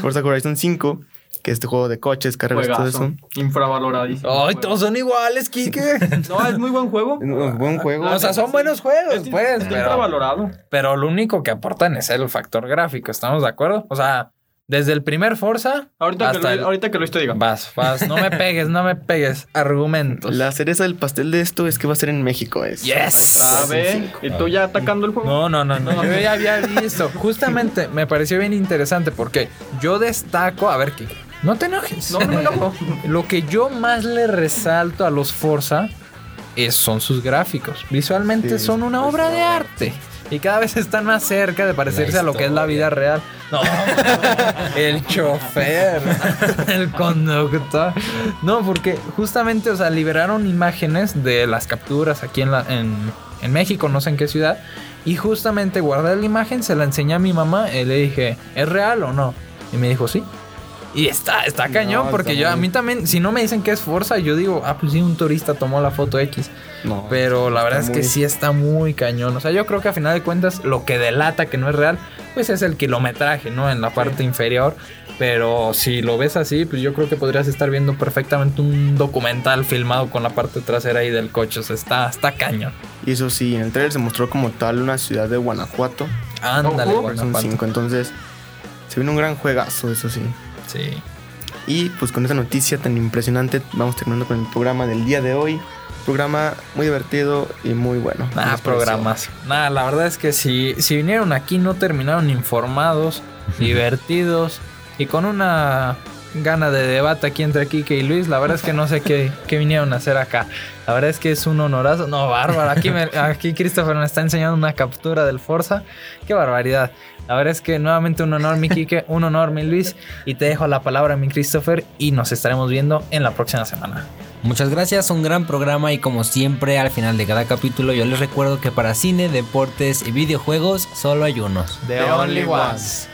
D: Forza Horizon 5, que es este juego de coches, carreras, todo
B: Juegazo.
D: eso.
B: Infravaloradísimo.
A: ¡Ay, todos son iguales, Kike!
B: No, es muy buen juego.
D: Es un buen juego.
A: O sea, son buenos juegos,
B: Es,
A: pues, pero...
B: infravalorado.
A: Pero lo único que aportan es el factor gráfico, ¿estamos de acuerdo? O sea, desde el primer Forza
B: Ahorita que, lo,
A: el...
B: ahorita que lo te diga.
A: Vas, vas, no me pegues, no me pegues. Argumentos.
D: La cereza del pastel de esto es que va a ser en México. Es.
A: Yes.
B: A ver, ¿y tú ya atacando el juego?
A: No, no, no, no. Yo ya había visto. Justamente me pareció bien interesante porque yo destaco. A ver, ¿qué? No te enojes.
B: No, no me enojo.
A: Lo que yo más le resalto a los Forza es, son sus gráficos. Visualmente
D: Sí,
A: son una
D: pues,
A: obra de arte. Y cada vez están más cerca de parecerse a lo que es la vida real. No, el chofer, el conductor. No, porque justamente, o sea, liberaron imágenes de las capturas aquí en, la, en, en México, no sé en qué ciudad. Y justamente guardé la imagen, se la enseñé a mi mamá y le dije, ¿es real o no? Y me dijo, sí. Y está, está cañón,
D: No,
A: porque
D: está
A: yo a mí también, si no me dicen que es Forza, yo digo, ah, pues sí, un turista tomó la foto X.
D: No,
A: Pero la verdad es que
D: muy-
A: sí está muy cañón. O sea, yo creo que a final de cuentas lo que delata que no es real, pues es el kilometraje, ¿no? En la parte inferior. Pero si lo ves así, pues yo creo que podrías estar viendo perfectamente un documental filmado con la parte trasera ahí del coche. O sea, está, está cañón.
D: Y eso sí, en el trailer se mostró como tal una ciudad de Guanajuato.
A: Ándale,
D: cinco, entonces se viene un gran juegazo, eso sí.
A: Sí.
D: Y pues con esa noticia tan impresionante vamos terminando con el programa del día de hoy. Programa muy divertido y muy bueno. ¿Qué
A: Nada, programas. Nada, la verdad es que si, si vinieron aquí no terminaron informados, divertidos y con una gana de debate aquí entre Kike y Luis. La verdad es que no sé qué, qué vinieron a hacer acá. La verdad es que es un honorazo. No, bárbaro. Aquí, me- aquí Christopher me está enseñando una captura del Forza. Qué barbaridad. La verdad es que nuevamente un honor, mi Kike, un honor, mi Luis. Y te dejo la palabra, mi Christopher. Y nos estaremos viendo en la próxima semana.
C: Muchas gracias, un gran programa y como siempre al final de cada capítulo yo les recuerdo que para cine, deportes y videojuegos solo hay unos.
A: The,
B: The
A: only
B: only
A: ones.